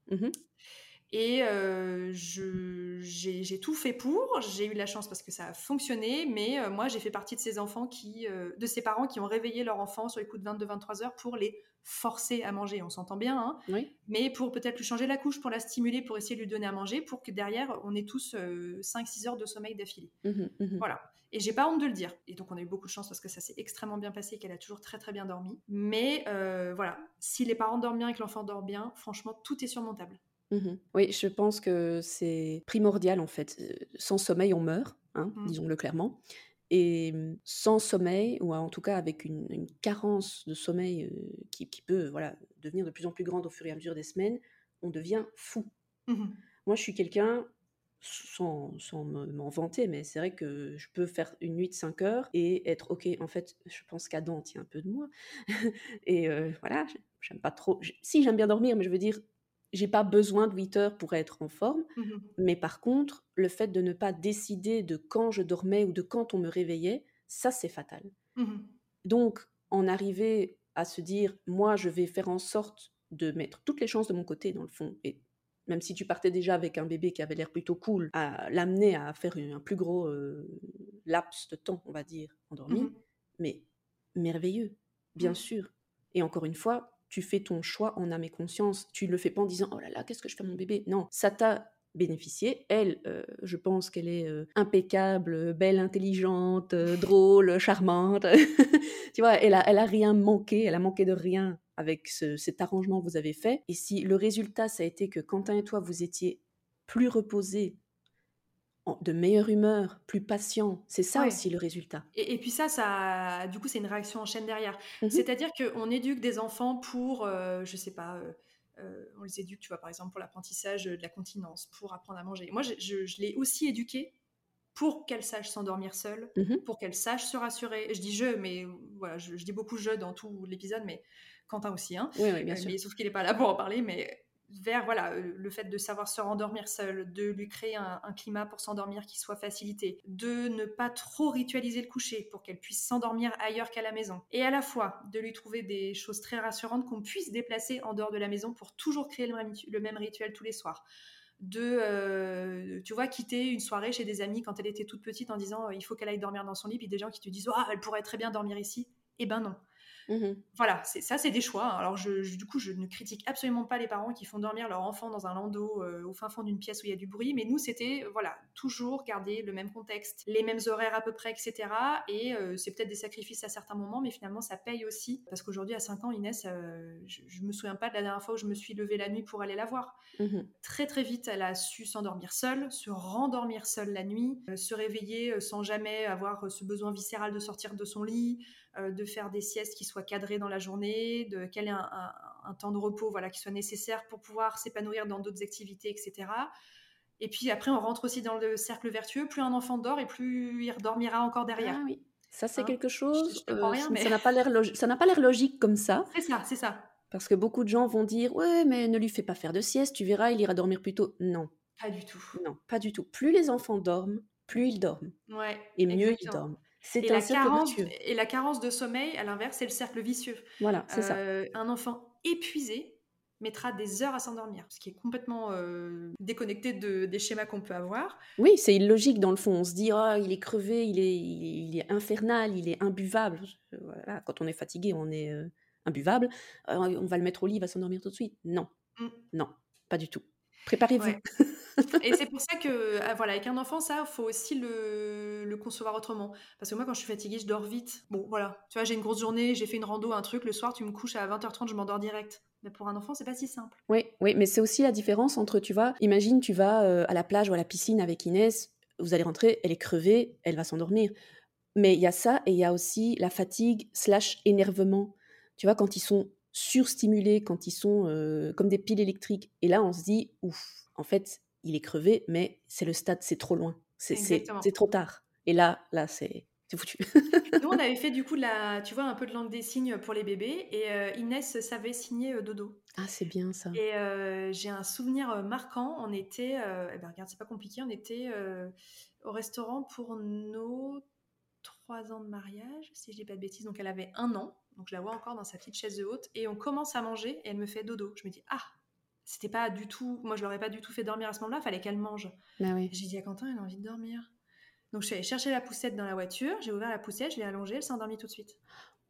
Et euh, j'ai tout fait pour. J'ai eu la chance parce que ça a fonctionné. Mais euh, moi, j'ai fait partie de ces enfants qui, euh, de ces parents qui ont réveillé leur enfant sur les coups de 22-23 heures pour les forcer à manger. On s'entend bien, hein oui. mais pour peut-être lui changer la couche, pour la stimuler, pour essayer de lui donner à manger, pour que derrière, on ait tous 5-6 heures de sommeil d'affilée. Mmh mmh voilà. Et j'ai pas honte de le dire. Et donc, on a eu beaucoup de chance parce que ça s'est extrêmement bien passé, qu'elle a toujours très très bien dormi. Mais voilà, si les parents dorment bien et que l'enfant dort bien, franchement, tout est surmontable. Mmh oui, je pense que c'est primordial en fait. Sans sommeil, on meurt, hein, mmh. disons-le clairement. Et mmh, sans sommeil, ou en tout cas avec une, carence de sommeil qui, peut voilà, devenir de plus en plus grande au fur et à mesure des semaines, on devient fou. Moi, je suis quelqu'un, sans, sans m'en vanter, mais c'est vrai que je peux faire une nuit de 5 heures et être OK. En fait, je pense qu'Adam tient un peu de moi. et voilà, j'aime pas trop. Si, j'aime bien dormir, mais je veux dire, j'ai pas besoin de 8 heures pour être en forme. Mmh mais par contre, le fait de ne pas décider de quand je dormais ou de quand on me réveillait, ça c'est fatal. Mmh Donc, en arriver à se dire, moi je vais faire en sorte de mettre toutes les chances de mon côté dans le fond, et même si tu partais déjà avec un bébé qui avait l'air plutôt cool, à l'amener à faire un plus gros euh, laps de temps, on va dire, endormi, mmh mais merveilleux, bien sûr. Et encore une fois, tu fais ton choix en âme et conscience. Tu ne le fais pas en disant oh là là, qu'est-ce que je fais à mon bébé? Non, ça t'a bénéficié. Elle, euh, je pense qu'elle est euh, impeccable, belle, intelligente, euh, drôle, charmante. tu vois, elle a, elle a rien manqué, elle a manqué de rien avec cet arrangement que vous avez fait. Et si le résultat, ça a été que Quentin et toi, vous étiez plus reposés, de meilleure humeur, plus patient. C'est ça aussi le résultat. Et, puis ça, ça, du coup, c'est une réaction en chaîne derrière. Mmh C'est-à-dire qu'on éduque des enfants pour, euh, je sais pas, euh, euh, on les éduque, tu vois, par exemple, pour l'apprentissage de la continence, pour apprendre à manger. Moi, je, je, l'ai aussi éduqué pour qu'elle sache s'endormir seule, mmh pour qu'elle sache se rassurer. Je dis je, mais voilà, je, dis beaucoup je dans tout l'épisode, mais Quentin aussi, hein. Oui, oui bien sûr. sauf qu'il n'est pas là pour en parler, mais vers voilà, euh, le fait de savoir se rendormir seul, de lui créer un, climat pour s'endormir qui soit facilité, de ne pas trop ritualiser le coucher pour qu'elle puisse s'endormir ailleurs qu'à la maison, et à la fois de lui trouver des choses très rassurantes qu'on puisse déplacer en dehors de la maison pour toujours créer le même, rituel tous les soirs de, euh, tu vois, quitter une soirée chez des amis quand elle était toute petite en disant il faut qu'elle aille dormir dans son lit, puis des gens qui te disent ah elle pourrait très bien dormir ici. Eh ben non. Mmh voilà, ça c'est des choix. Hein. Alors du coup, je ne critique absolument pas les parents qui font dormir leur enfant dans un landau euh, au fin fond d'une pièce où il y a du bruit, mais nous c'était voilà toujours garder le même contexte, les mêmes horaires à peu près, etc. Et euh, c'est peut-être des sacrifices à certains moments, mais finalement ça paye aussi parce qu'aujourd'hui à 5 ans, Inès, euh, je, ne me souviens pas de la dernière fois où je me suis levée la nuit pour aller la voir. Mmh très très vite, elle a su s'endormir seule, se rendormir seule la nuit, se réveiller sans jamais avoir ce besoin viscéral de sortir de son lit. Euh, de faire des siestes qui soient cadrées dans la journée, de quel est un, temps de repos voilà, qui soit nécessaire pour pouvoir s'épanouir dans d'autres activités, etc. Et puis après, on rentre aussi dans le cercle vertueux. Plus un enfant dort et plus il redormira encore derrière. Ah oui, ça c'est hein? quelque chose. Euh, rien, mais... Ça n'a pas l'air ça n'a pas l'air logique comme ça. C'est ça, c'est ça. Parce que beaucoup de gens vont dire ouais, mais ne lui fais pas faire de sieste, tu verras, il ira dormir plus tôt. Non. Pas du tout. Non, pas du tout. Plus les enfants dorment, plus ils dorment. Ouais. Et mieux ils dorment. C'est un la, cercle carence, vertueux. et la carence de sommeil, à l'inverse, c'est le cercle vicieux. Voilà, c'est ça. Euh, un enfant épuisé mettra des heures à s'endormir, ce qui est complètement euh, déconnecté de, des schémas qu'on peut avoir. Oui, c'est illogique dans le fond. On se dit, oh, il est crevé, il est, il est, il est infernal, il est imbuvable. Voilà, quand on est fatigué, on est euh, imbuvable. On va le mettre au lit, il va s'endormir tout de suite. Non, Mm. non, pas du tout. Préparez-vous. Ouais. Et c'est pour ça que, ah, voilà, avec un enfant, ça, faut aussi le, le concevoir autrement. Parce que moi, quand je suis fatiguée, je dors vite. Bon, voilà, tu vois, j'ai une grosse journée, j'ai fait une rando, un truc, le soir, tu me couches à 20h30, je m'endors direct. Mais pour un enfant, c'est pas si simple. Oui, oui, mais c'est aussi la différence entre, tu vois, imagine, tu vas euh, à la plage ou à la piscine avec Inès, vous allez rentrer, elle est crevée, elle va s'endormir. Mais il y a ça et il y a aussi la fatigue slash énervement. Tu vois, quand ils sont surstimulés, quand ils sont euh, comme des piles électriques. Et là, on se dit, ouf, en fait, il est crevé, mais c'est le stade, c'est trop loin. C'est- trop tard. Et là, là, c'est c'est foutu. Nous, on avait fait du coup, de la, tu vois, un peu de langue des signes pour les bébés. Et euh, Inès savait signer euh, dodo. ah, c'est bien ça. Et j'ai un souvenir marquant. On était, eh ben, regarde, c'est pas compliqué, on était au restaurant pour nos trois ans de mariage, si je dis pas de bêtises. Donc elle avait un an, donc je la vois encore dans sa petite chaise de haute. Et on commence à manger et elle me fait dodo. Je me dis, ah, c'était pas du tout, moi je l'aurais pas du tout fait dormir à ce moment-là, fallait qu'elle mange. Ah oui. Et J'ai dit à Quentin, elle a envie de dormir. Donc je suis allée chercher la poussette dans la voiture, j'ai ouvert la poussette, je l'ai allongée, elle s'est endormie tout de suite.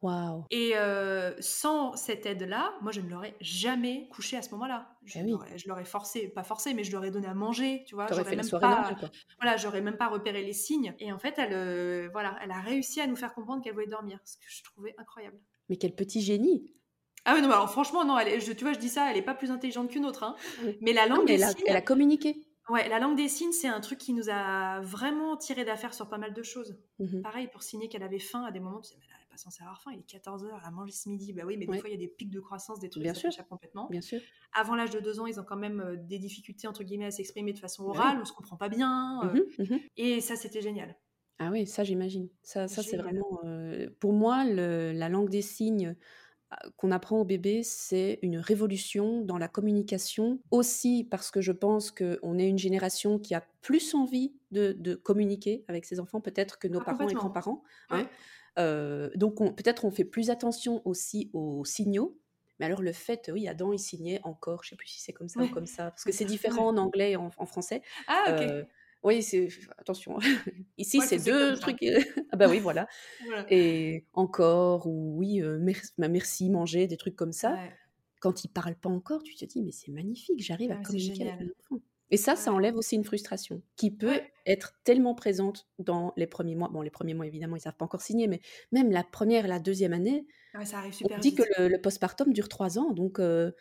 Waouh. Et euh, sans cette aide-là, moi, je ne l'aurais jamais couché à ce moment-là. Je Eh oui. l'aurais- je l'aurais forcé, pas forcé, mais je l'aurais donné à manger, tu vois. J'aurais même pas, voilà, j'aurais même pas repéré les signes. Et en fait, elle, euh, voilà, elle a réussi à nous faire comprendre qu'elle voulait dormir, ce que je trouvais incroyable. Mais quel petit génie. Ah oui, non, alors franchement, non, elle est- je, tu vois, je dis ça, elle est pas plus intelligente qu'une autre, hein. Oui. Mais la Ah, langue mais des elle a, signes, elle a communiqué. ouais, la langue des signes, c'est un truc qui nous a vraiment tiré d'affaire sur pas mal de choses. Mhm. Pareil, pour signer qu'elle avait faim, à des moments, tu disais, mais elle n'est pas censée avoir faim, il est 14h, elle a mangé ce midi. Bah oui, mais Ouais. des fois, il y a des pics de croissance, des trucs, Bien sûr. t'échappe complètement. Bien sûr. Avant l'âge de deux ans, ils ont quand même euh, des difficultés, entre guillemets, à s'exprimer de façon Bah orale, on se comprend pas bien. euh, Mhm, mhm. Et ça, c'était génial. Ah oui, ça j'imagine. Ça, ça c'est vraiment... euh, pour moi, le- la langue des signes euh, qu'on apprend au bébé, c'est une révolution dans la communication. Aussi parce que je pense qu'on est une génération qui a plus envie de, de communiquer avec ses enfants, peut-être que nos Ah, parents et complètement. grands-parents. Ouais. hein. Euh, donc on- peut-être on fait plus attention aussi aux signaux. Mais alors le fait, oui, Adam, il signait encore, je sais plus si c'est comme ça Ouais. ou comme ça, parce que c'est différent en anglais et en, en français. Ah, ok. Euh, oui, c'est attention. Ici, c'est deux trucs. ah bah oui, voilà. Voilà. Et encore, ou oui, euh, mer- bah, merci, manger, des trucs comme ça. Ouais. Quand il parle pas encore, tu te dis, mais c'est magnifique, j'arrive Ah à c'est communiquer avec génial. mon enfant. Et ça, ça enlève aussi une frustration qui peut être tellement présente dans les premiers mois. Bon, les premiers mois, évidemment, ils savent pas encore signer, mais même la première, la deuxième année, Ouais, ça arrive on super dit vite. que le, le postpartum dure trois ans, donc euh,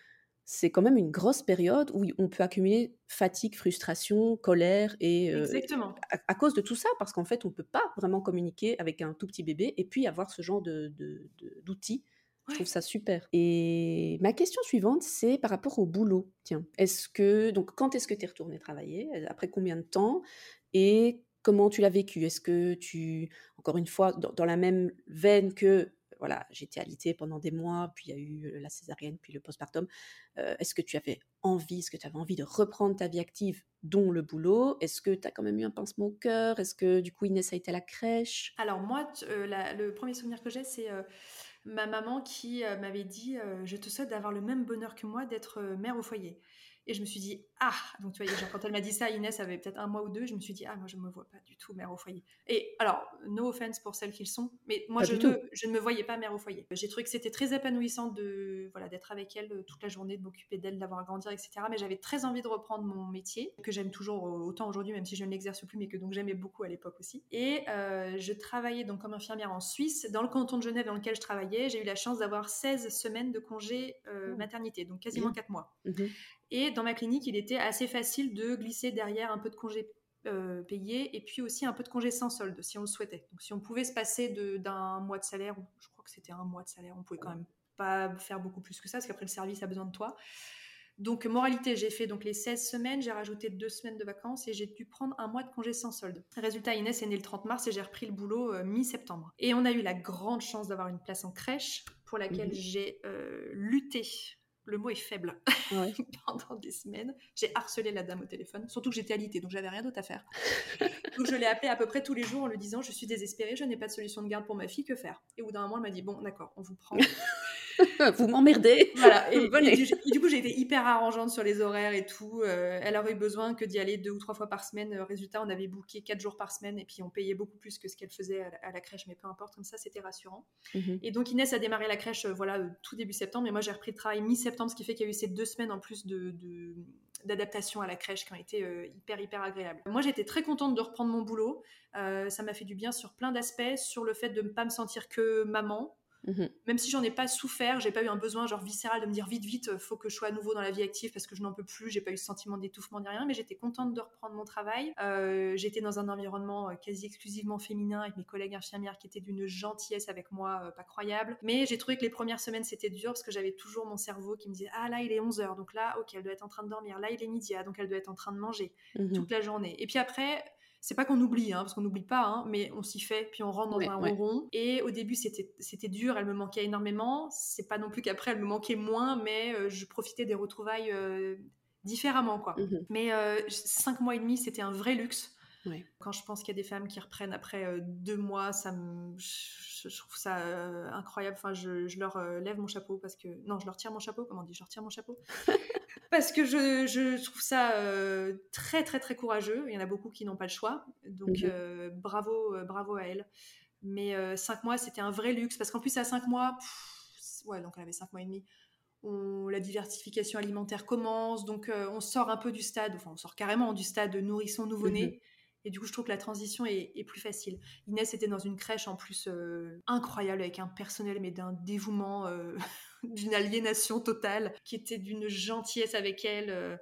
c'est quand même une grosse période où on peut accumuler fatigue, frustration, colère et euh, Exactement. à, à cause de tout ça, parce qu'en fait, on peut pas vraiment communiquer avec un tout petit bébé et puis avoir ce genre de, d'outils. Je trouve ça super. Et ma question suivante, c'est par rapport au boulot. Tiens, est-ce que donc quand est-ce que tu es retournée travailler? Après combien de temps? Et comment tu l'as vécu? Est-ce que tu, encore une fois, dans, dans la même veine que voilà, j'étais alitée pendant des mois, puis il y a eu la césarienne, puis le postpartum. est-ce que tu avais envie, est-ce que tu avais envie de reprendre ta vie active, dont le boulot? Est-ce que tu as quand même eu un pincement au cœur? Est-ce que du coup Inès a été à la crèche? Alors moi, le premier souvenir que j'ai, c'est ma maman qui m'avait dit Je te souhaite d'avoir le même bonheur que moi d'être mère au foyer ». Et je me suis dit « Ah !» Donc tu vois, genre, quand elle m'a dit ça, Inès avait peut-être un mois ou deux, je me suis dit « Ah, moi je me vois pas du tout mère au foyer ». Et alors, no offense pour celles qui le sont, mais moi je, du me- je ne me voyais pas mère au foyer. J'ai trouvé que c'était très épanouissant de voilà d'être avec elle euh, toute la journée, de m'occuper d'elle, de la voir grandir, etc. Mais j'avais très envie de reprendre mon métier, que j'aime toujours euh, autant aujourd'hui, même si je ne l'exerce plus, mais que donc j'aimais beaucoup à l'époque aussi. Et euh, je travaillais donc comme infirmière en Suisse, dans le canton de Genève dans lequel je travaillais. J'ai eu la chance d'avoir 16 semaines de congé euh, Oh. maternité, donc quasiment Bien. 4 mois. Mhm. Et dans ma clinique, il était assez facile de glisser derrière un peu de congé euh, payé et puis aussi un peu de congé sans solde, si on le souhaitait. Donc si on pouvait se passer d'un mois de salaire, je crois que c'était un mois de salaire, on pouvait quand même pas faire beaucoup plus que ça, parce qu'après le service a besoin de toi. Donc moralité, j'ai fait donc les 16 semaines, j'ai rajouté deux semaines de vacances et j'ai dû prendre un mois de congé sans solde. Résultat, Inès est née le 30 mars et j'ai repris le boulot euh, mi-septembre. Et on a eu la grande chance d'avoir une place en crèche pour laquelle j'ai euh, lutté le mot est faible. Pendant des semaines, j'ai harcelé la dame au téléphone, surtout que j'étais alitée, donc j'avais rien d'autre à faire. donc je l'ai appelée à peu près tous les jours en lui disant Je suis désespérée, je n'ai pas de solution de garde pour ma fille, que faire? Et au bout d'un moment, elle m'a dit Bon, d'accord, on vous prend. vous m'emmerdez. Voilà. Et, du, coup, j'ai été hyper arrangeante sur les horaires et tout. Euh, elle aurait eu besoin que d'y aller deux ou trois fois par semaine. Euh, résultat, on avait booké quatre jours par semaine et puis on payait beaucoup plus que ce qu'elle faisait à la, crèche, mais peu importe, comme ça, c'était rassurant. Mhm. Et donc Inès a démarré la crèche, euh, voilà, tout début septembre. Et moi, j'ai repris le travail mi-septembre, ce qui fait qu'il y a eu ces deux semaines en plus de, d'adaptation à la crèche qui ont été hyper hyper agréables. Moi j'étais très contente de reprendre mon boulot. ça m'a fait du bien sur plein d'aspects, sur le fait de ne pas me sentir que maman, Mhm. Même si j'en ai pas souffert, j'ai pas eu un besoin genre viscéral de me dire vite vite, faut que je sois à nouveau dans la vie active parce que je n'en peux plus. J'ai pas eu ce sentiment d'étouffement ni rien, mais j'étais contente de reprendre mon travail. Euh, j'étais dans un environnement euh, quasi exclusivement féminin avec mes collègues infirmières qui étaient d'une gentillesse avec moi, euh, pas croyable. Mais j'ai trouvé que les premières semaines c'était dur parce que j'avais toujours mon cerveau qui me disait ah là il est 11 h donc là ok elle doit être en train de dormir, là il est midi, ah, donc elle doit être en train de manger mhm. toute la journée. Et puis après c'est pas qu'on oublie, hein, parce qu'on n'oublie pas, hein, mais on s'y fait, puis on rentre dans un rond. Et au début, c'était dur, elle me manquait énormément. C'est pas non plus qu'après, elle me manquait moins, mais euh, je profitais des retrouvailles euh, différemment, quoi. Mmh mais euh, cinq mois et demi, c'était un vrai luxe. Quand je pense qu'il y a des femmes qui reprennent après deux mois, ça me, je, trouve ça incroyable. Enfin, je, je leur lève mon chapeau parce que non, je leur tire mon chapeau. Comment on dit Je leur tire mon chapeau parce que je, trouve ça euh, très très très courageux. Il y en a beaucoup qui n'ont pas le choix, donc mhm. euh, bravo euh, bravo à elle. Mais cinq mois, c'était un vrai luxe parce qu'en plus à cinq mois, ouais, donc elle avait cinq mois et demi. On, la diversification alimentaire commence, donc on sort un peu du stade, enfin on sort carrément du stade nourrisson nouveau-né. Mhm. Et du coup, je trouve que la transition est, plus facile. Inès était dans une crèche en plus incroyable avec un personnel mais d'un dévouement d'une aliénation totale, qui était d'une gentillesse avec elle. Euh,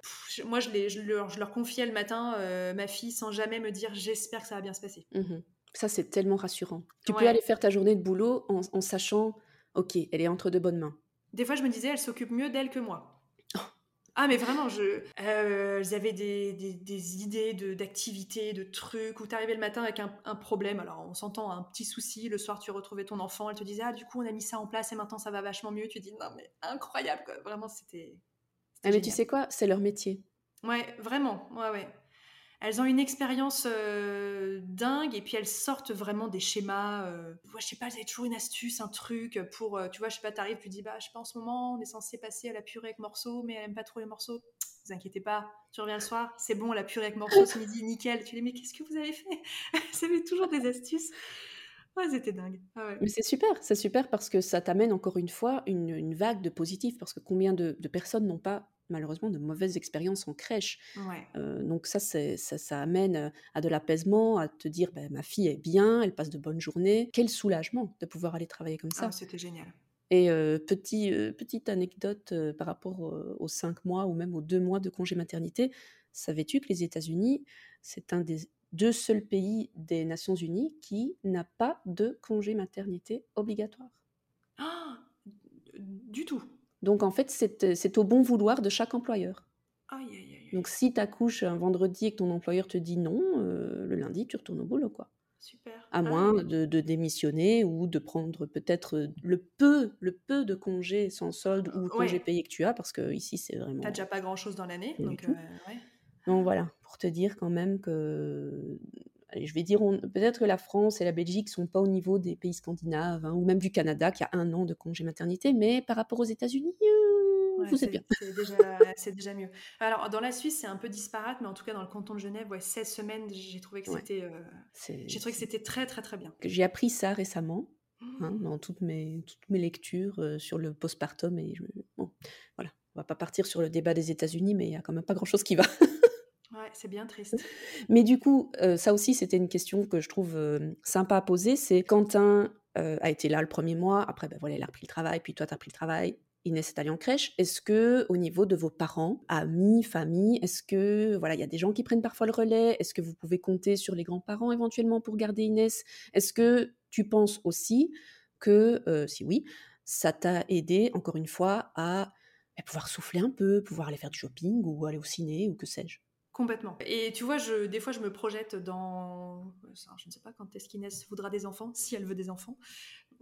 moi, je, les, je, leur, je, leur, confiais le matin euh, ma fille sans jamais me dire j'espère que ça va bien se passer. Mmh ça, c'est tellement rassurant. Tu peux aller faire ta journée de boulot en, sachant, ok, elle est entre de bonnes mains. Des fois, je me disais, elle s'occupe mieux d'elle que moi. Ah, mais vraiment, je, euh, j'avais des, des, des, idées de, d'activités, de trucs, où tu arrivais le matin avec un, un, problème. Alors, on s'entend, un petit souci. Le soir, tu retrouvais ton enfant. Elle te disait, ah, du coup, on a mis ça en place et maintenant, ça va vachement mieux. Tu dis, non, mais incroyable, quoi. Vraiment, c'était. Ah, mais tu sais quoi? C'est leur métier. Ouais, vraiment. Ouais, ouais elles ont une expérience euh, dingue et puis elles sortent vraiment des schémas. Euh, je sais pas, elles avaient toujours une astuce, un truc pour, euh, tu vois, je sais pas, t'arrives, tu dis, bah, je sais pas, en ce moment, on est censé passer à la purée avec morceaux, mais elle aime pas trop les morceaux. Ne vous inquiétez pas, tu reviens le soir, c'est bon, la purée avec morceaux ce midi, nickel. Tu dis, mais qu'est-ce que vous avez fait? Ça avait toujours des astuces. Ouais, c'était dingue. Ah mais c'est super, c'est super parce que ça t'amène encore une fois une, vague de positifs parce que combien de personnes n'ont pas malheureusement de mauvaises expériences en crèche. Euh, donc ça, ça, ça, amène euh, à de l'apaisement, à te dire, ben, ma fille est bien, elle passe de bonnes journées. Quel soulagement de pouvoir aller travailler comme ça. Ah, C'était génial. Et euh, petit, petite anecdote par rapport aux cinq mois ou même aux deux mois de congé maternité, savais-tu que les États-Unis, c'est un des deux seuls pays des Nations Unies qui n'a pas de congé maternité obligatoire? Ah, Du tout. Donc en fait, c'est au bon vouloir de chaque employeur. Aïe, aïe, aïe. Donc si tu accouches un vendredi et que ton employeur te dit non, euh, le lundi, tu retournes au boulot. quoi. Super. À ah moins de, démissionner ou de prendre peut-être le peu, le peu de congés sans solde ou congés payés que tu as, parce que ici c'est vraiment. T'as déjà pas grand-chose dans l'année, donc, euh, donc voilà, pour te dire quand même que je vais dire, peut-être que la France et la Belgique sont pas au niveau des pays scandinaves hein, ou même du Canada qui a un an de congé maternité, mais par rapport aux États-Unis, euh, vous êtes bien. C'est déjà, mieux. Alors dans la Suisse, c'est un peu disparate, mais en tout cas dans le canton de Genève, ouais, 16 semaines, j'ai trouvé que c'était, euh, c'était très très très bien. J'ai appris ça récemment. Hein, mmh. dans toutes mes, toutes mes lectures euh, sur le postpartum et je, bon, voilà on va pas partir sur le débat des États-Unis mais il y a quand même pas grand chose qui va c'est bien triste. Mais du coup, euh, ça aussi, c'était une question que je trouve euh, sympa à poser. C'est Quentin euh, a été là le premier mois. Après, ben voilà, il a repris le travail. Puis toi, tu as pris le travail. Inès est allée en crèche. Est-ce que, au niveau de vos parents, amis, famille, est-ce que voilà, il y a des gens qui prennent parfois le relais? Est-ce que vous pouvez compter sur les grands-parents éventuellement pour garder Inès? Est-ce que tu penses aussi que, si oui, ça t'a aidé, encore une fois, à ben, pouvoir souffler un peu, pouvoir aller faire du shopping ou aller au ciné ou que sais-je? Complètement. Et tu vois, je, des fois, je me projette dans. Je ne sais pas quand est-ce qu'Inès voudra des enfants, si elle veut des enfants.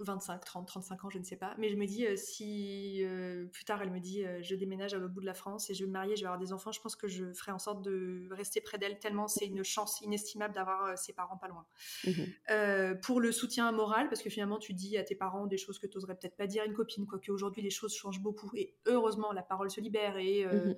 25, 30, 35 ans, je ne sais pas. Mais je me dis, si plus tard elle me dit, je déménage à l'autre bout de la France et je vais me marier, je vais avoir des enfants, je pense que je ferai en sorte de rester près d'elle tellement c'est une chance inestimable d'avoir ses parents pas loin. Mmh pour le soutien moral, parce que finalement tu dis à tes parents des choses que tu n'oserais peut-être pas dire à une copine, quoique aujourd'hui les choses changent beaucoup. Et heureusement, la parole se libère et mmh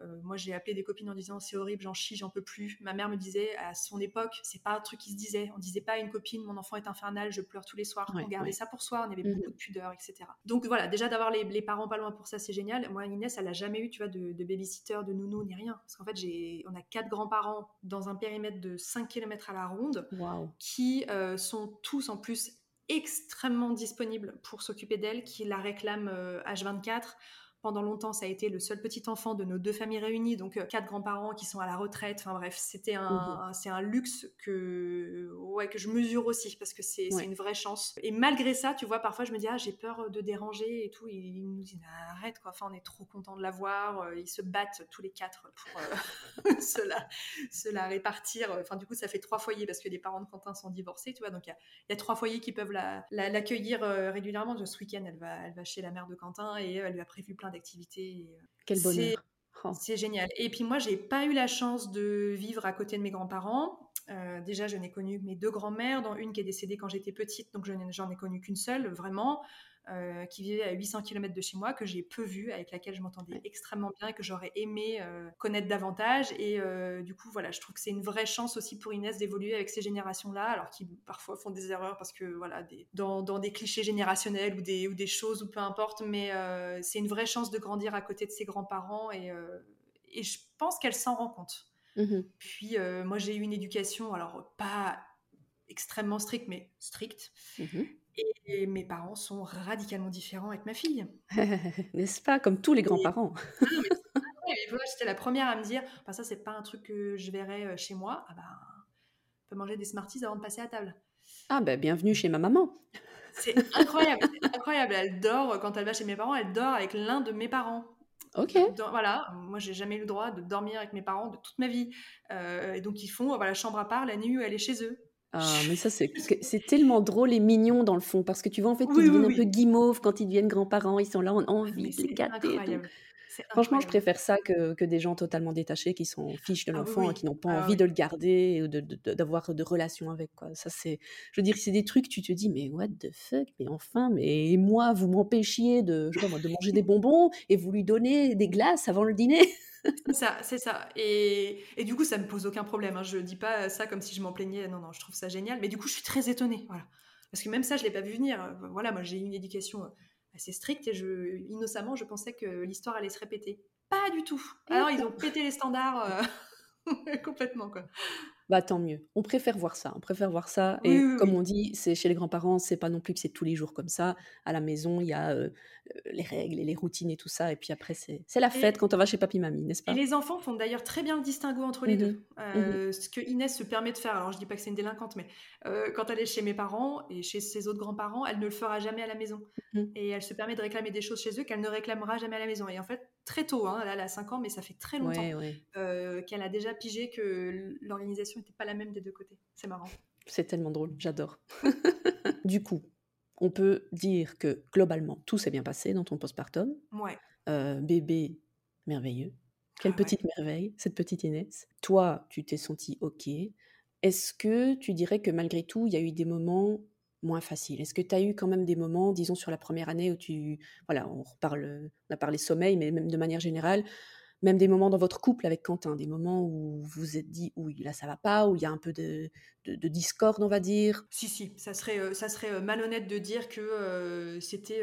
euh, moi, j'ai appelé des copines en disant c'est horrible, j'en chie, j'en peux plus. Ma mère me disait à son époque, c'est pas un truc qui se disait. On disait pas à une copine, mon enfant est infernal, je pleure tous les soirs. on gardait ça pour soi, on avait beaucoup mhm. de pudeur, etc. Donc voilà, déjà d'avoir les, parents pas loin pour ça, c'est génial. Moi, Inès, elle a jamais eu, tu vois, de, de babysitter, de nounou, ni rien. Parce qu'en fait, j'ai, on a quatre grands-parents dans un périmètre de 5 km à la ronde qui euh, sont tous en plus extrêmement disponibles pour s'occuper d'elle, qui la réclament H24 euh, pendant longtemps, ça a été le seul petit enfant de nos deux familles réunies, donc euh, quatre grands-parents qui sont à la retraite. Enfin bref, c'était un, mmh c'est un luxe que, ouais, que je mesure aussi parce que c'est une vraie chance. Et malgré ça, tu vois, parfois je me dis, ah, j'ai peur de déranger et tout. Et ils nous disent, arrête quoi, enfin, on est trop content de la voir. Euh, ils se battent tous les quatre pour euh, se, la, répartir. Enfin, du coup, ça fait trois foyers parce que les parents de Quentin sont divorcés, tu vois. Donc il y, a, trois foyers qui peuvent l'accueillir la, régulièrement. Ce week-end, elle va, elle va chez la mère de Quentin et elle lui a prévu plein d'activités. Euh, Quel bonheur. Oh. C'est génial. Et puis moi, j'ai pas eu la chance de vivre à côté de mes grands-parents. Euh, déjà, je n'ai connu mes deux grands-mères, dont une qui est décédée quand j'étais petite, donc je n'en ai connu qu'une seule, vraiment. Euh, qui vivait à 800 km de chez moi, que j'ai peu vu, avec laquelle je m'entendais extrêmement bien et que j'aurais aimé euh, connaître davantage. Et euh, du coup, voilà, je trouve que c'est une vraie chance aussi pour Inès d'évoluer avec ces générations-là, alors qu'ils parfois font des erreurs parce que, voilà, des, dans, dans, des clichés générationnels ou des, ou des choses ou peu importe, mais c'est une vraie chance de grandir à côté de ses grands-parents et, et je pense qu'elle s'en rend compte. Mmh Puis moi, j'ai eu une éducation, alors pas extrêmement stricte, mais stricte. Mmh et mes parents sont radicalement différents avec ma fille. N'est-ce pas? Comme tous les grands-parents. J'étais la première à me dire bah, ça, c'est pas un truc que je verrais euh, chez moi. Ah ben, on peut manger des Smarties avant de passer à table. Ah ben, bienvenue chez ma maman. C'est incroyable, incroyable. Elle dort, quand elle va chez mes parents, elle dort avec l'un de mes parents. Ok. voilà, moi j'ai jamais eu le droit de dormir avec mes parents de toute ma vie. Euh, et donc ils font voilà, chambre à part la nuit où elle est chez eux. Ah, mais ça, c'est c'est tellement drôle et mignon dans le fond, parce que tu vois, en fait, ils deviennent un peu guimauves quand ils deviennent grands-parents, ils sont là, on a ah, envie de les gâter Franchement, je préfère ça que, que des gens totalement détachés qui s'en fichent de ah l'enfant et qui n'ont pas envie de le garder ou de, d'avoir de, relations avec. Quoi. Ça, c'est, je veux dire, c'est des trucs, tu te dis, mais what the fuck, mais enfin, mais moi, vous m'empêchiez de, je sais pas, de manger des bonbons et vous lui donnez des glaces avant le dîner? C'est ça, c'est ça. Et, et, du coup, ça me pose aucun problème. Hein. Je dis pas ça comme si je m'en plaignais. Non, non, je trouve ça génial. Mais du coup, je suis très étonnée. Voilà. Parce que même ça, je l'ai pas vu venir. Voilà, moi, j'ai eu une éducation assez stricte et je, innocemment, je pensais que l'histoire allait se répéter. Pas du tout. Alors, ils ont pété les standards euh, complètement, quoi bah tant mieux. On préfère voir ça, on préfère voir ça. Et comme on dit, c'est chez les grands-parents, c'est pas non plus que c'est tous les jours comme ça. À la maison, il y a les règles et les routines et tout ça. Et puis après, c'est la fête quand on va chez papy-mamie, n'est-ce pas? Et les enfants font d'ailleurs très bien le distinguo entre les mmh deux. Mmh ce que Inès se permet de faire, alors je dis pas que c'est une délinquante, mais quand elle est chez mes parents et chez ses autres grands-parents, elle ne le fera jamais à la maison. Mmh et elle se permet de réclamer des choses chez eux qu'elle ne réclamera jamais à la maison. Et en fait, très tôt, hein, elle a 5 ans, mais ça fait très longtemps qu'elle a déjà pigé que l'organisation n'était pas la même des deux côtés. C'est marrant. C'est tellement drôle, j'adore. du coup, on peut dire que globalement, tout s'est bien passé dans ton postpartum. Ouais. Euh, bébé merveilleux. Quelle ah petite merveille, cette petite Inès. Toi, tu t'es senti OK. Est-ce que tu dirais que malgré tout, il y a eu des moments moins faciles Est-ce que tu as eu quand même des moments, disons sur la première année où tu... Voilà, on, reparle, on a parlé sommeil, mais même de manière générale, même des moments dans votre couple avec Quentin, des moments où vous vous êtes dit, oui, là ça va pas, où il y a un peu de, de, discorde, on va dire? Si, si, ça serait, euh, ça serait euh, malhonnête de dire que euh, c'était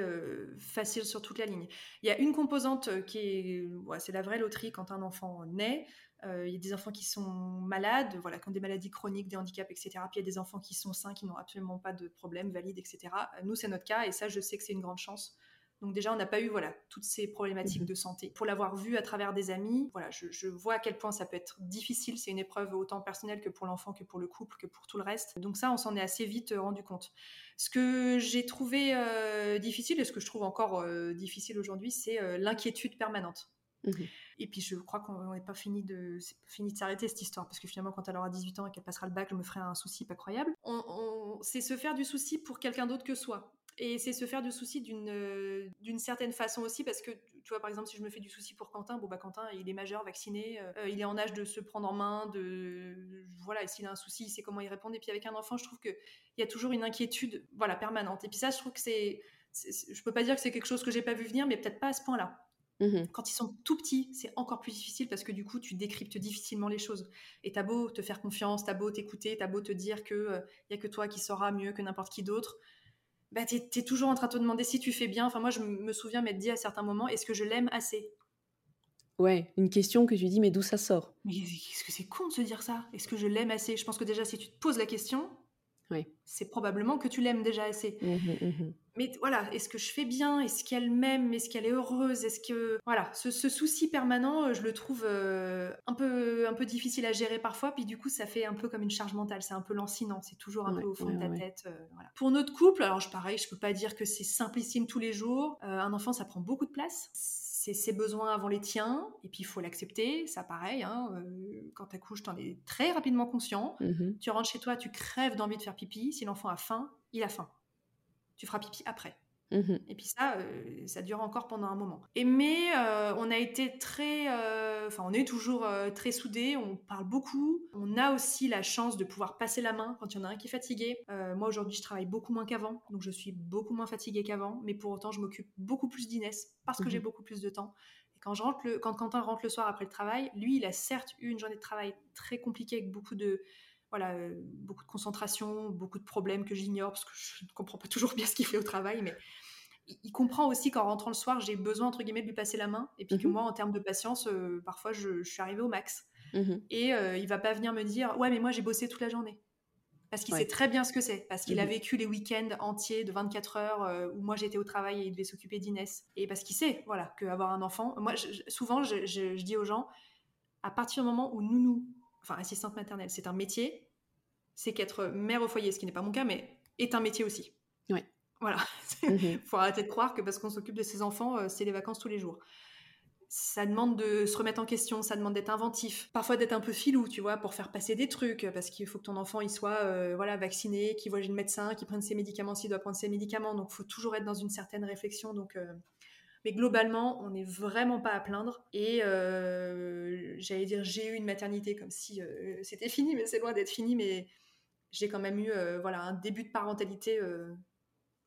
facile sur toute la ligne. Il y a une composante qui est, c'est la vraie loterie quand un enfant naît. Il y a des enfants qui sont malades, voilà, qui ont des maladies chroniques, des handicaps, etc. Puis il y a des enfants qui sont sains, qui n'ont absolument pas de problème, valides, etc. Nous, c'est notre cas, et ça, je sais que c'est une grande chance. Donc déjà, on n'a pas eu voilà toutes ces problématiques mhm. de santé. Pour l'avoir vu à travers des amis, voilà, je, vois à quel point ça peut être difficile. C'est une épreuve autant personnelle que pour l'enfant, que pour le couple, que pour tout le reste. Donc ça, on s'en est assez vite euh, rendu compte. Ce que j'ai trouvé euh, difficile et ce que je trouve encore euh, difficile aujourd'hui, c'est l'inquiétude permanente. Mhm. Et puis je crois qu'on n'est pas fini de, de s'arrêter cette histoire, parce que finalement quand elle aura 18 ans et qu'elle passera le bac, je me ferai un souci pas croyable. On, c'est se faire du souci pour quelqu'un d'autre que soi. Et c'est se faire du souci d'une d'une certaine façon aussi, parce que tu vois, par exemple, si je me fais du souci pour Quentin, bon bah Quentin, il est majeur, vacciné, il est en âge de se prendre en main, de voilà, et s'il a un souci, il sait comment y répondre. Et puis avec un enfant, je trouve qu'il y a toujours une inquiétude, voilà, permanente. Et puis ça, je trouve que c'est, je peux pas dire que c'est quelque chose que j'ai pas vu venir, mais peut-être pas à ce point-là. Mmh Quand ils sont tout petits, c'est encore plus difficile parce que du coup, tu décryptes difficilement les choses. Et t'as beau te faire confiance, t'as beau t'écouter, t'as beau te dire qu'il il y a que toi qui sauras mieux que n'importe qui d'autre. Bah, tu es, toujours en train de te demander si tu fais bien. Enfin, moi, je me souviens m'être dit à certains moments, est-ce que je l'aime assez? Ouais, une question que tu dis, mais d'où ça sort? Mais est-ce que c'est con de se dire ça? Est-ce que je l'aime assez? Je pense que déjà, si tu te poses la question, oui. c'est probablement que tu l'aimes déjà assez. Mmh mmh mais voilà, est-ce que je fais bien? Est-ce qu'elle m'aime? Est-ce qu'elle est heureuse? Est-ce que voilà, ce, souci permanent, je le trouve euh, un peu un peu difficile à gérer parfois. Puis du coup, ça fait un peu comme une charge mentale. C'est un peu lancinant. C'est toujours un peu au fond de ta tête. Euh, voilà. Pour notre couple, alors je pareil, je peux pas dire que c'est simplissime tous les jours. Euh, un enfant, ça prend beaucoup de place c'est ses besoins avant les tiens, et puis il faut l'accepter, ça pareil, hein, euh, quand tu accouches, tu en es très rapidement conscient, mmh tu rentres chez toi, tu crèves d'envie de faire pipi, si l'enfant a faim, il a faim. Tu feras pipi après. Mmh et puis ça, euh, ça dure encore pendant un moment. Et mais euh, on a été très, euh, enfin on est toujours très soudés, on parle beaucoup. On a aussi la chance de pouvoir passer la main quand il y en a un qui est fatigué. moi aujourd'hui je travaille beaucoup moins qu'avant, donc je suis beaucoup moins fatiguée qu'avant, mais pour autant je m'occupe beaucoup plus d'Inès parce que j'ai mmh beaucoup plus de temps. Et quand, je rentre le, quand Quentin rentre le soir après le travail, lui il a certes eu une journée de travail très compliquée avec beaucoup de voilà, beaucoup de concentration, beaucoup de problèmes que j'ignore parce que je ne comprends pas toujours bien ce qu'il fait au travail, mais il comprend aussi qu'en rentrant le soir, j'ai besoin, entre guillemets, de lui passer la main. Et puis que mmh moi, en termes de patience, euh, parfois, je, suis arrivée au max. Mmh et euh, il va pas venir me dire Ouais, mais moi, j'ai bossé toute la journée. Parce qu'il sait très bien ce que c'est. Parce qu'il a mmh vécu les week-ends entiers de 24 heures euh, où moi, j'étais au travail et il devait s'occuper d'Inès. Et parce qu'il sait, voilà, qu'avoir un enfant. Moi, souvent, je, dis aux gens à partir du moment où nounou, enfin, assistante maternelle, c'est un métier, c'est qu'être mère au foyer, ce qui n'est pas mon cas, mais est un métier aussi. Ouais. Voilà. Il mmh faut arrêter de croire que parce qu'on s'occupe de ses enfants, euh, c'est les vacances tous les jours. Ça demande de se remettre en question, ça demande d'être inventif, parfois d'être un peu filou, tu vois, pour faire passer des trucs, parce qu'il faut que ton enfant il soit euh, voilà vacciné, qu'il voit le médecin, qu'il prenne ses médicaments s'il doit prendre ses médicaments. Donc, il faut toujours être dans une certaine réflexion. Donc, euh, mais globalement, on n'est vraiment pas à plaindre. Et j'allais dire, j'ai eu une maternité comme si c'était fini, mais c'est loin d'être fini. Mais j'ai quand même eu voilà un début de parentalité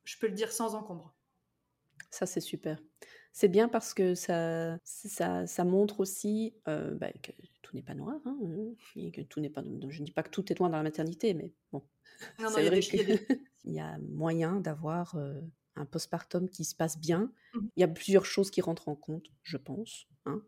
je peux le dire sans encombre. Ça, c'est super. C'est bien parce que ça, ça, ça montre aussi euh, bah, que tout n'est pas noir, hein, euh, que tout n'est pas. Je ne dis pas que tout est noir dans la maternité, mais bon. Non, non, il y, y, a moyen d'avoir euh, un postpartum qui se passe bien. Mmh. Il y a plusieurs choses qui rentrent en compte, je pense. Hein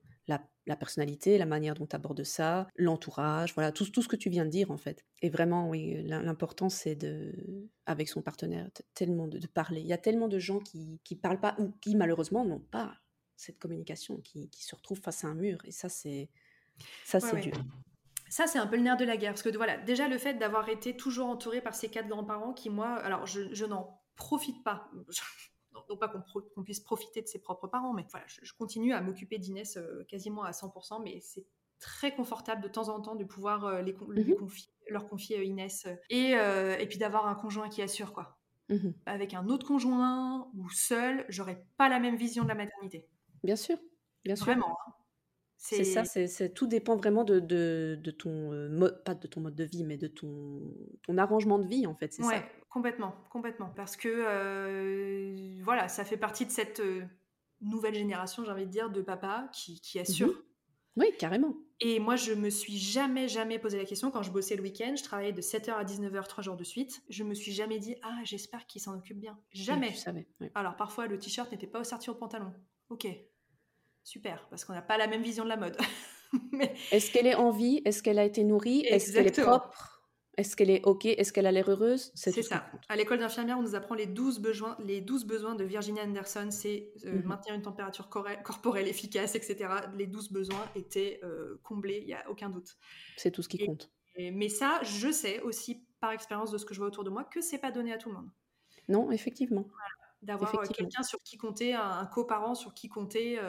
la, personnalité, la manière dont tu abordes ça, l'entourage, voilà, tout, tout ce que tu viens de dire en fait. Et vraiment, oui, l'important c'est de, avec son partenaire, tellement de, parler. Il y a tellement de gens qui ne parlent pas ou qui malheureusement n'ont pas cette communication, qui, qui, se retrouvent face à un mur. Et ça, c'est ça c'est dur. Ça, c'est un peu le nerf de la guerre. Parce que voilà, déjà, le fait d'avoir été toujours entouré par ces quatre grands-parents qui, moi, alors je, je n'en profite pas non pas qu'on puisse profiter de ses propres parents, mais voilà, je, continue à m'occuper d'Inès euh, quasiment à 100%, mais c'est très confortable de temps en temps de pouvoir euh, les, mhm. confier, leur confier euh, Inès et, et puis d'avoir un conjoint qui assure quoi. Mhm. Avec un autre conjoint ou seul, j'aurais pas la même vision de la maternité. Bien sûr, bien sûr. Vraiment. Hein. C'est ça, c'est tout dépend vraiment de, de, de ton mode, pas de ton mode de vie, mais de ton, ton arrangement de vie en fait, c'est ça. Complètement, complètement. Parce que, euh, voilà, ça fait partie de cette euh, nouvelle génération, j'ai envie de dire, de papa qui, qui assure. Mhm. Oui, carrément. Et moi, je me suis jamais, jamais posé la question. Quand je bossais le week-end, je travaillais de 7h à 19h, trois jours de suite. Je me suis jamais dit, ah, j'espère qu'il s'en occupe bien. Jamais. savais, Alors, parfois, le t-shirt n'était pas au au pantalon. Ok, super, parce qu'on n'a pas la même vision de la mode. Mais... Est-ce qu'elle est en vie? Est-ce qu'elle a été nourrie? Est-ce qu'elle est propre? Est-ce qu'elle est OK? Est-ce qu'elle a l'air heureuse? C'est ça. À l'école d'infirmière, on nous apprend les 12 besoins, les 12 besoins de Virginia Anderson, c'est euh, mhm. maintenir une température corporelle efficace, etc. Les 12 besoins étaient euh, comblés, il n'y a aucun doute. C'est tout ce qui compte. mais ça, je sais aussi par expérience de ce que je vois autour de moi que c'est pas donné à tout le monde. Non, effectivement. D'avoir quelqu'un sur qui compter, un, coparent sur qui compter,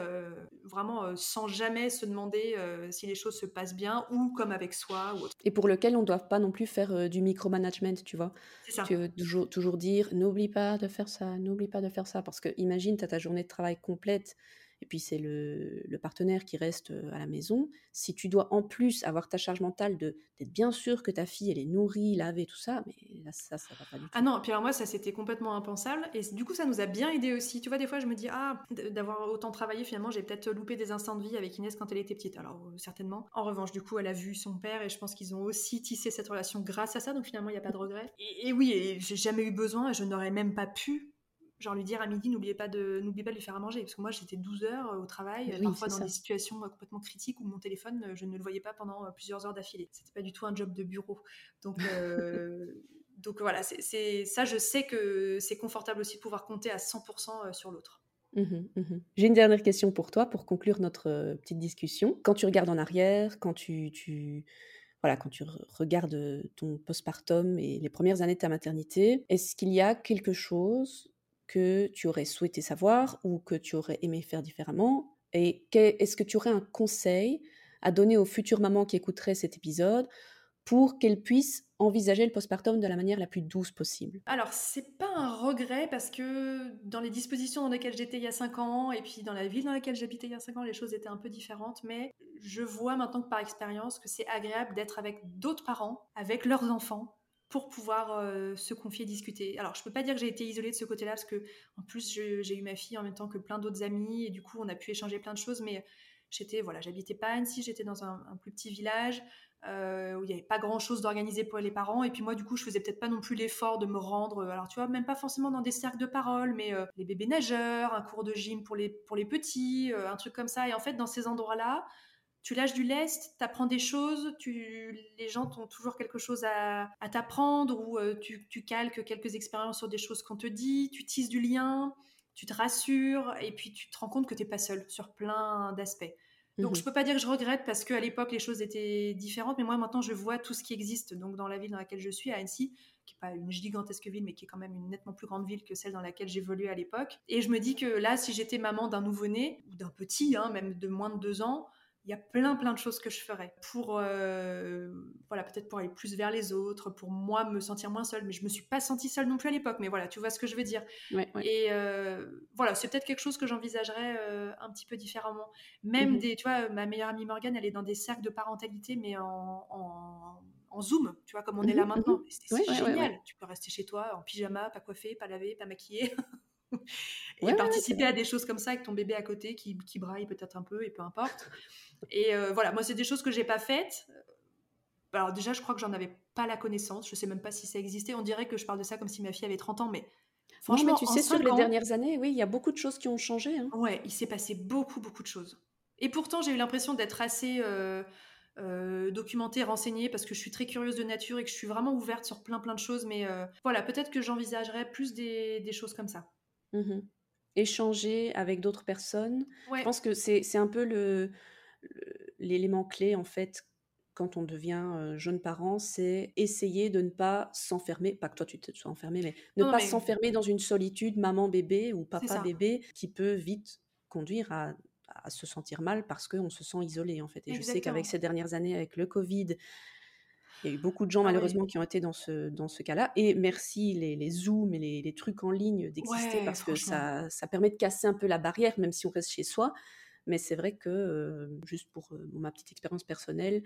vraiment sans jamais se demander si les choses se passent bien ou comme avec soi ou autre. Et pour lequel on ne doit pas non plus faire du micromanagement, tu vois. Ça. Tu veux toujours, toujours dire n'oublie pas de faire ça, n'oublie pas de faire ça, parce que imagine, tu as ta journée de travail complète et puis c'est le, partenaire qui reste à la maison, si tu dois en plus avoir ta charge mentale de d'être bien sûr que ta fille elle est nourrie, lavée, tout ça, mais là ça ça va pas du tout. Ah non, puis alors moi ça c'était complètement impensable et du coup ça nous a bien aidé aussi. Tu vois des fois je me dis ah d'avoir autant travaillé finalement j'ai peut-être loupé des instants de vie avec Inès quand elle était petite. Alors certainement. En revanche du coup elle a vu son père et je pense qu'ils ont aussi tissé cette relation grâce à ça donc finalement il n'y a pas de regret. Et, et oui et j'ai jamais eu besoin et je n'aurais même pas pu genre lui dire à midi n'oubliez pas de n'oubliez pas de lui faire à manger. Parce que moi j'étais 12 heures euh, au travail parfois dans des situations euh, complètement critiques où mon téléphone euh, je ne le voyais pas pendant plusieurs heures d'affilée. C'était pas du tout un job de bureau. Donc donc voilà c'est ça je sais que c'est confortable aussi de pouvoir compter à 100% sur l'autre. Mmh mmh J'ai une dernière question pour toi pour conclure notre petite discussion. Quand tu regardes en arrière, quand tu, tu voilà, quand tu regardes ton postpartum et les premières années de ta maternité, est-ce qu'il y a quelque chose que tu aurais souhaité savoir ou que tu aurais aimé faire différemment Et est-ce que tu aurais un conseil à donner aux futures mamans qui écouteraient cet épisode pour qu'elles puissent envisager le postpartum de la manière la plus douce possible? Alors, c'est pas un regret parce que dans les dispositions dans lesquelles j'étais il y a 5 ans et puis dans la ville dans laquelle j'habitais il y a 5 ans, les choses étaient un peu différentes. Mais je vois maintenant que par expérience que c'est agréable d'être avec d'autres parents, avec leurs enfants, pour pouvoir euh, se confier, discuter. Alors, je peux pas dire que j'ai été isolée de ce côté-là parce que, en plus, j'ai eu ma fille en même temps que plein d'autres amis et du coup, on a pu échanger plein de choses. Mais j'étais, voilà, j'habitais pas Annecy, j'étais dans un, plus petit village euh, où il n'y avait pas grand-chose d'organisé pour les parents. Et puis moi, du coup, je faisais peut-être pas non plus l'effort de me rendre. Euh, alors, tu vois, même pas forcément dans des cercles de parole, mais les bébés nageurs, un cours de gym pour les pour les petits, un truc comme ça. Et en fait, dans ces endroits-là tu lâches du lest, tu apprends des choses, tu, les gens ont toujours quelque chose à, t'apprendre ou euh, tu, calques quelques expériences sur des choses qu'on te dit, tu tisses du lien, tu te rassures et puis tu te rends compte que tu n'es pas seul sur plein d'aspects. Donc mhm. je peux pas dire que je regrette parce qu'à l'époque les choses étaient différentes, mais moi maintenant je vois tout ce qui existe donc dans la ville dans laquelle je suis, à Annecy, qui n'est pas une gigantesque ville, mais qui est quand même une nettement plus grande ville que celle dans laquelle j'évoluais à l'époque. Et je me dis que là, si j'étais maman d'un nouveau-né, ou d'un petit, hein, même de moins de deux ans, il y a plein plein de choses que je ferais pour euh, voilà peut-être pour aller plus vers les autres pour moi me sentir moins seule mais je me suis pas sentie seule non plus à l'époque mais voilà tu vois ce que je veux dire. Et euh, voilà c'est peut-être quelque chose que j'envisagerais euh, un petit peu différemment. Même mhm. des tu vois ma meilleure amie Morgane elle est dans des cercles de parentalité mais en, en, zoom tu vois comme on est là mhm, maintenant. mhm. c'est génial. tu peux rester chez toi en pyjama pas coiffé pas lavé pas maquillé et participer à des choses comme ça avec ton bébé à côté qui, qui braille peut-être un peu et peu importe et euh, voilà, moi, c'est des choses que j'ai pas faites. Alors déjà, je crois que j'en avais pas la connaissance. Je sais même pas si ça existait. On dirait que je parle de ça comme si ma fille avait 30 ans, mais franchement, tu sais, sur les dernières années, oui, il y a beaucoup de choses qui ont changé. Hein. Ouais, il s'est passé beaucoup, beaucoup de choses. Et pourtant, j'ai eu l'impression d'être assez euh, euh, documentée, renseignée, parce que je suis très curieuse de nature et que je suis vraiment ouverte sur plein, plein de choses. Mais voilà, peut-être que j'envisagerais plus des, choses comme ça. Mmh Échanger avec d'autres personnes. Je pense que c'est un peu le l'élément clé, en fait, quand on devient jeune parent, c'est essayer de ne pas s'enfermer, pas que toi tu te sois enfermé, mais ne pas s'enfermer dans une solitude maman-bébé ou papa-bébé qui peut vite conduire à, se sentir mal parce qu'on se sent isolé en fait. Et je sais qu'avec ces dernières années, avec le Covid, il y a eu beaucoup de gens ah malheureusement qui ont été dans ce, dans ce cas-là. Et merci les, les Zooms et les, trucs en ligne d'exister parce que ça, ça permet de casser un peu la barrière, même si on reste chez soi. Mais c'est vrai que, juste pour ma petite expérience personnelle,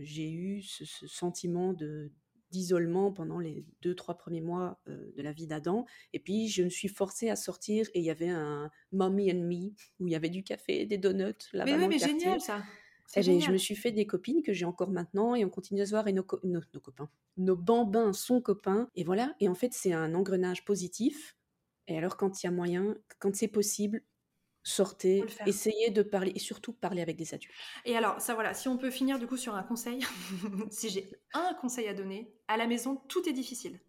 j'ai eu ce, sentiment de d'isolement pendant les deux, trois premiers mois de la vie d'Adam. Et puis, je me suis forcée à sortir et il y avait un Mommy and Me où il y avait du café, des donuts. Là mais oui, mais génial ça! Et je me suis fait des copines que j'ai encore maintenant et on continue à se voir et nos, nos, nos copains, nos bambins sont copains. Et voilà, et en fait, c'est un engrenage positif. Et alors, quand il y a moyen, quand c'est possible, sortez, essayez de parler et surtout parler avec des adultes. Et alors, ça voilà, si on peut finir du coup sur un conseil, si j'ai un conseil à donner, à la maison, tout est difficile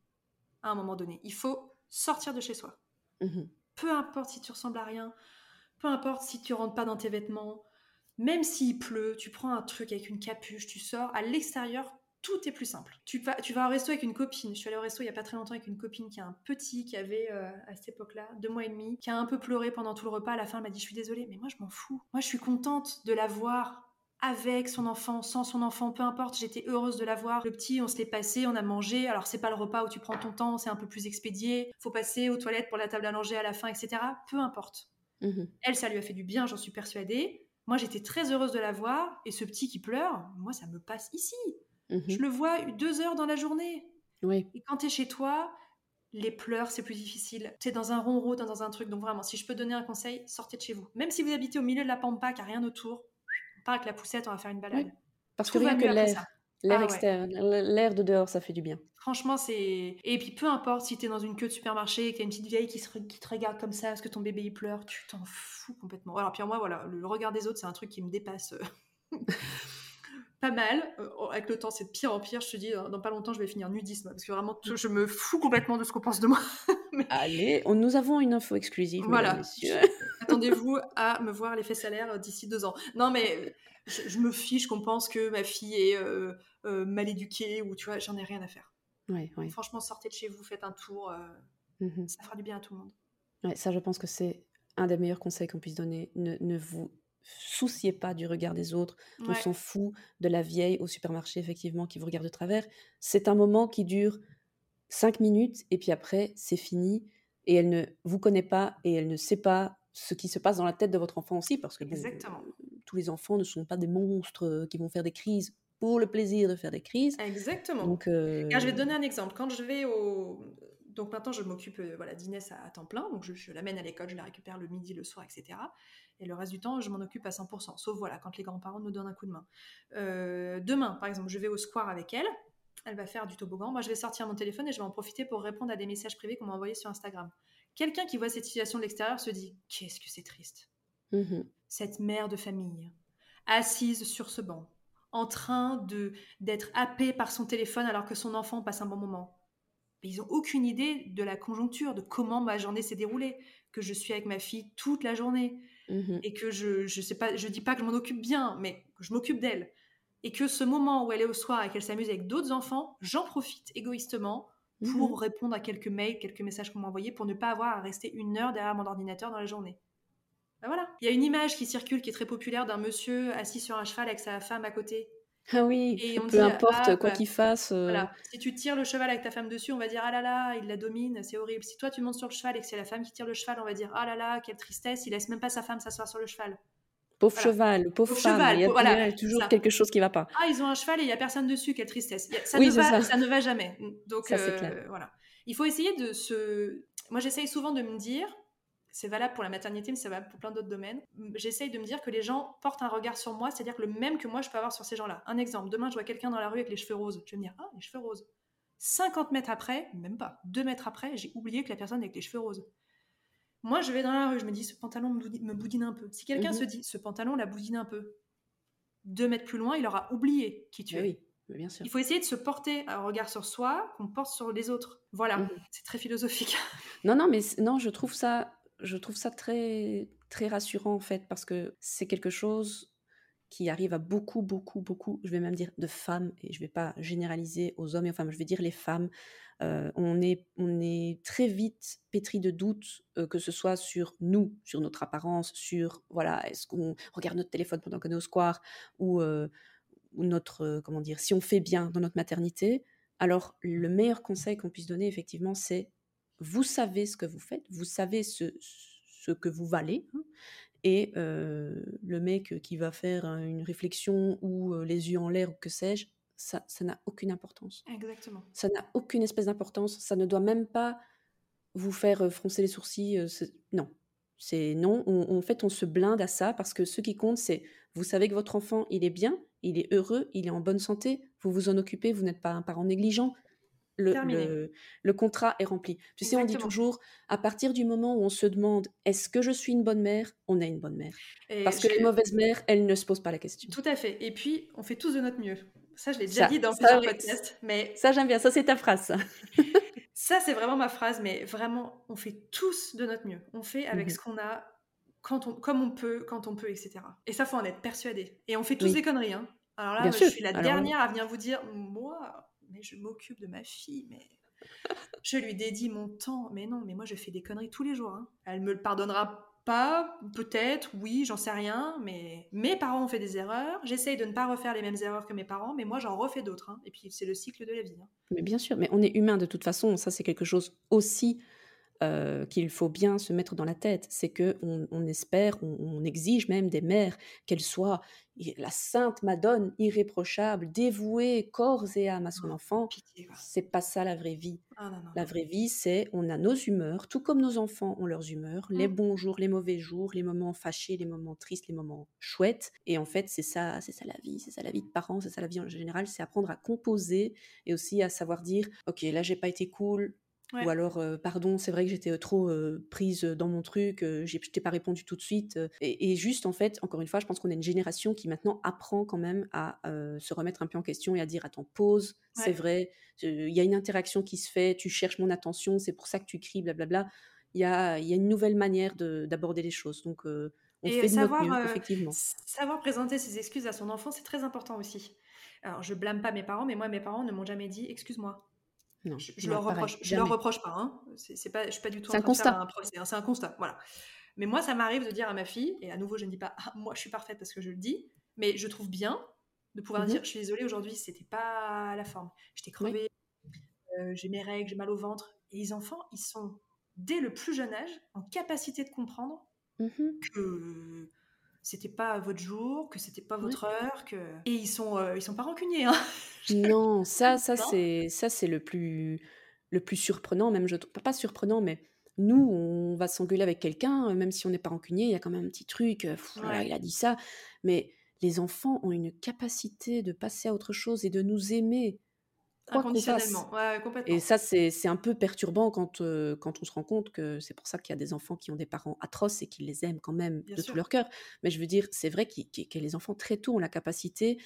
à un moment donné. Il faut sortir de chez soi. Mmh peu importe si tu ressembles à rien, peu importe si tu rentres pas dans tes vêtements, même s'il pleut, tu prends un truc avec une capuche, tu sors à l'extérieur, tout est plus simple. Tu vas, tu vas au resto avec une copine. Je suis allée au resto il y a pas très longtemps avec une copine qui a un petit qui avait euh, à cette époque-là deux mois et demi, qui a un peu pleuré pendant tout le repas. À la fin, elle m'a dit je suis désolée, mais moi je m'en fous. Moi je suis contente de la voir avec son enfant, sans son enfant, peu importe, j'étais heureuse de la voir. Le petit, on se l'est passé, on a mangé. Alors, c'est pas le repas où tu prends ton temps, c'est un peu plus expédié. Faut passer aux toilettes pour la table à manger à la fin, etc. Peu importe. Mhm. Elle, ça lui a fait du bien, j'en suis persuadée. Moi, j'étais très heureuse de la voir. Et ce petit qui pleure, moi, ça me passe ici. Mhm. Je le vois deux heures dans la journée. Oui. Et quand tu es chez toi, les pleurs, c'est plus difficile. Tu es dans un ronron, dans un truc. Donc vraiment, si je peux donner un conseil, sortez de chez vous. Même si vous habitez au milieu de la pampa, qu'il n'y a rien autour, on part avec la poussette, on va faire une balade. Oui. Parce Tout que rien que l'air. L'air Ah ouais. externe, l'air de dehors, ça fait du bien. Franchement, c'est. Et puis peu importe si tu es dans une queue de supermarché et que tu une petite vieille qui, se... re- qui te regarde comme ça parce que ton bébé il pleure, tu t'en fous complètement. Alors, puis moi, voilà, le regard des autres, c'est un truc qui me dépasse euh, pas mal. Euh, avec le temps, c'est de pire en pire. Je te dis, dans dans pas longtemps, je vais finir nudisme parce que vraiment, tout- je me fous complètement de ce qu'on pense de moi. Allez, on- nous avons une info exclusive. Voilà. Attendez-vous à me voir l'effet salaire euh, d'ici deux ans. Non, mais je, je me fiche qu'on pense que ma fille est euh, mal éduquée ou tu vois, j'en ai rien à faire. Ouais, ouais. Franchement, sortez de chez vous, faites un tour, euh, Mhm. ça fera du bien à tout le monde. Ouais, ça, je pense que c'est un des meilleurs conseils qu'on puisse donner. Ne, ne vous souciez pas du regard des autres. On s'en fout de la vieille au supermarché, effectivement, qui vous regarde de travers. C'est un moment qui dure cinq minutes et puis après, c'est fini. Et elle ne vous connaît pas et elle ne sait pas ce qui se passe dans la tête de votre enfant aussi, parce que bon, euh, tous les enfants ne sont pas des monstres euh, qui vont faire des crises pour le plaisir de faire des crises. Exactement. Donc, euh, Car je vais te donner un exemple. Quand je vais au. Donc maintenant, je m'occupe euh, voilà, d'Inès à, à temps plein. Donc je, je l'amène à l'école, je la récupère le midi, le soir, etc. Et le reste du temps, je m'en occupe à 100%. Sauf voilà, quand les grands-parents nous donnent un coup de main. Euh, demain, par exemple, je vais au square avec elle. Elle va faire du toboggan. Moi, je vais sortir mon téléphone et je vais en profiter pour répondre à des messages privés qu'on m'a envoyés sur Instagram. Quelqu'un qui voit cette situation de l'extérieur se dit Qu'est-ce que c'est triste mhm, cette mère de famille, assise sur ce banc, en train de d'être happée par son téléphone alors que son enfant passe un bon moment. Mais ils n'ont aucune idée de la conjoncture, de comment ma journée s'est déroulée, que je suis avec ma fille toute la journée mhm. et que je je sais pas, je dis pas que je m'en occupe bien, mais que je m'occupe d'elle. Et que ce moment où elle est au soir et qu'elle s'amuse avec d'autres enfants, j'en profite égoïstement pour Mhm. répondre à quelques mails, quelques messages qu'on m'a envoyés, pour ne pas avoir à rester une heure derrière mon ordinateur dans la journée. Ben voilà. Il y a une image qui circule qui est très populaire d'un monsieur assis sur un cheval avec sa femme à côté. Ah oui, Et on peu dit, importe ah, quoi voilà. qu'il fasse. euh, Voilà. Si tu tires le cheval avec ta femme dessus, on va dire ah là là, il la domine, c'est horrible. Si toi tu montes sur le cheval et que c'est la femme qui tire le cheval, on va dire ah là là, quelle tristesse, il laisse même pas sa femme s'asseoir sur le cheval. Pauvre Voilà. cheval, pauvre, Pauvre femme, cheval, il y a, voilà, toujours ça. quelque chose qui va pas. Ah, ils ont un cheval et il y a personne dessus, quelle tristesse. Ça, Oui, ne, va, ça. ça ne va jamais. Donc Ça, euh, clair. voilà. Il faut essayer de se. Moi, j'essaye souvent de me dire, c'est valable pour la maternité, mais c'est valable pour plein d'autres domaines. J'essaye de me dire que les gens portent un regard sur moi, c'est-à-dire que le même que moi, je peux avoir sur ces gens-là. Un exemple, demain, je vois quelqu'un dans la rue avec les cheveux roses. Je vais me dire, ah, les cheveux roses. 50 mètres après, même pas, 2 mètres après, j'ai oublié que la personne avec les cheveux roses. Moi, je vais dans la rue, je me dis, ce pantalon me boudi- me boudine un peu. Si quelqu'un Mhm. se dit, ce pantalon la boudine un peu, deux mètres plus loin, il aura oublié qui tu es. oui, bien sûr. Il faut essayer de se porter un regard sur soi qu'on porte sur les autres. Voilà, Mhm. c'est très philosophique. Non, non, mais non, je trouve ça, je trouve ça très, très rassurant en fait, parce que c'est quelque chose qui arrive à beaucoup, beaucoup, beaucoup, je vais même dire de femmes, et je vais pas généraliser aux hommes et aux femmes, je vais dire les femmes. Euh, on, est, on est très vite pétri de doutes, euh, que ce soit sur nous, sur notre apparence, sur, voilà, est-ce qu'on regarde notre téléphone pendant qu'on est au square, ou, euh, ou notre, comment dire, si on fait bien dans notre maternité. Alors, le meilleur conseil qu'on puisse donner, effectivement, c'est vous savez ce que vous faites, vous savez ce, ce que vous valez. hein, et euh, le mec qui va faire une réflexion ou euh, les yeux en l'air ou que sais-je, ça ça n'a aucune importance. Exactement. Ça n'a aucune espèce d'importance. Ça ne doit même pas vous faire euh, froncer les sourcils. non. C'est non. On- en fait, on se blinde à ça parce que ce qui compte, c'est vous savez que votre enfant, il est bien, il est heureux, il est en bonne santé, vous vous en occupez, vous n'êtes pas un parent négligent. Le, Terminé. le- le contrat est rempli. Tu sais, on dit toujours, à partir du moment où on se demande est-ce que je suis une bonne mère, on est une bonne mère. Et Parce que les mauvaises mères, elles ne se posent pas la question. Tout à fait. Et puis, on fait tous de notre mieux. Ça, je l'ai déjà Ça- dit dans ça, plusieurs podcasts, mais Ça, j'aime bien. Ça, c'est ta phrase. ça. ça, c'est vraiment ma phrase. Mais vraiment, on fait tous de notre mieux. On fait avec Mhm. ce qu'on a, quand on, comme on peut, quand on peut, etc. Et ça, faut en être persuadé. Et on fait tous Oui. des conneries. Hein. Alors là, je suis la Alors, dernière à venir vous dire, moi, je m'occupe de ma fille, mais je lui dédie mon temps. Mais non, mais moi, je fais des conneries tous les jours. hein. Elle me le pardonnera pas, peut-être, oui, j'en sais rien, mais mes parents ont fait des erreurs. J'essaye de ne pas refaire les mêmes erreurs que mes parents, mais moi, j'en refais d'autres. hein. Et puis, c'est le cycle de la vie. hein. Mais bien sûr, mais on est humain de toute façon. Ça, c'est quelque chose aussi euh, qu'il faut bien se mettre dans la tête. C'est que on, on espère, on, on exige même des mères qu'elles soient la sainte Madone, irréprochable, dévouée corps et âme à son enfant. Pitié, quoi. C'est pas ça la vraie vie. Ah non, non. La vraie vie, c'est on a nos humeurs, tout comme nos enfants ont leurs humeurs, les Mm. bons jours, les mauvais jours, les moments fâchés, les moments tristes, les moments chouettes. Et en fait, c'est ça, c'est ça la vie, c'est ça la vie de parents, c'est ça la vie en général, c'est apprendre à composer et aussi à savoir dire, ok, là j'ai pas été cool. Ouais. Ou alors, euh, pardon, c'est vrai que j'étais trop euh, prise dans mon truc, euh, je t'ai pas répondu tout de suite. et, et juste, en fait, encore une fois, je pense qu'on est une génération qui maintenant apprend quand même à se remettre un peu en question et à dire, attends, pause, c'est vrai, il y a une interaction qui se fait, tu cherches mon attention, c'est pour ça que tu cries, blablabla. Il y a, y a une nouvelle manière de- d'aborder les choses. Donc, on Et fait de notre savoir, mieux, effectivement. savoir présenter ses excuses à son enfant, c'est très important aussi. Alors, je blâme pas mes parents, mais moi, mes parents ne m'ont jamais dit excuse-moi. Non, Je, je leur pareil, reproche, je leur reproche pas. Hein. C'est, pas, je suis pas du tout C'est un constat. hein. C'est un constat, voilà. Mais moi, ça m'arrive de dire à ma fille, et à nouveau, je ne dis pas ah, moi, je suis parfaite parce que je le dis, mais je trouve bien de pouvoir Mhm. dire je suis désolée aujourd'hui, c'était pas la forme. J'étais crevée, euh, j'ai mes règles, j'ai mal au ventre. Et les enfants, ils sont dès le plus jeune âge en capacité de comprendre Mhm. que c'était pas votre jour, que c'était pas votre heure, que et ils sont euh, ils sont pas rancuniers. Hein. Non, ça, ça c'est ça c'est le plus le plus surprenant, même je trouve pas surprenant, mais nous, on va s'engueuler avec quelqu'un, euh, même si on n'est pas rancunier, il y a quand même un petit truc, euh, voilà, il a dit ça, mais les enfants ont une capacité de passer à autre chose et de nous aimer, quoi qu'on fasse. Inconditionnellement, ouais, ouais, Et ça, c'est c'est un peu perturbant quand, euh, quand on se rend compte que c'est pour ça qu'il y a des enfants qui ont des parents atroces et qui les aiment quand même Bien de tout leur cœur. Mais je veux dire, c'est vrai qu'il- qu'il- que les enfants très tôt ont la capacité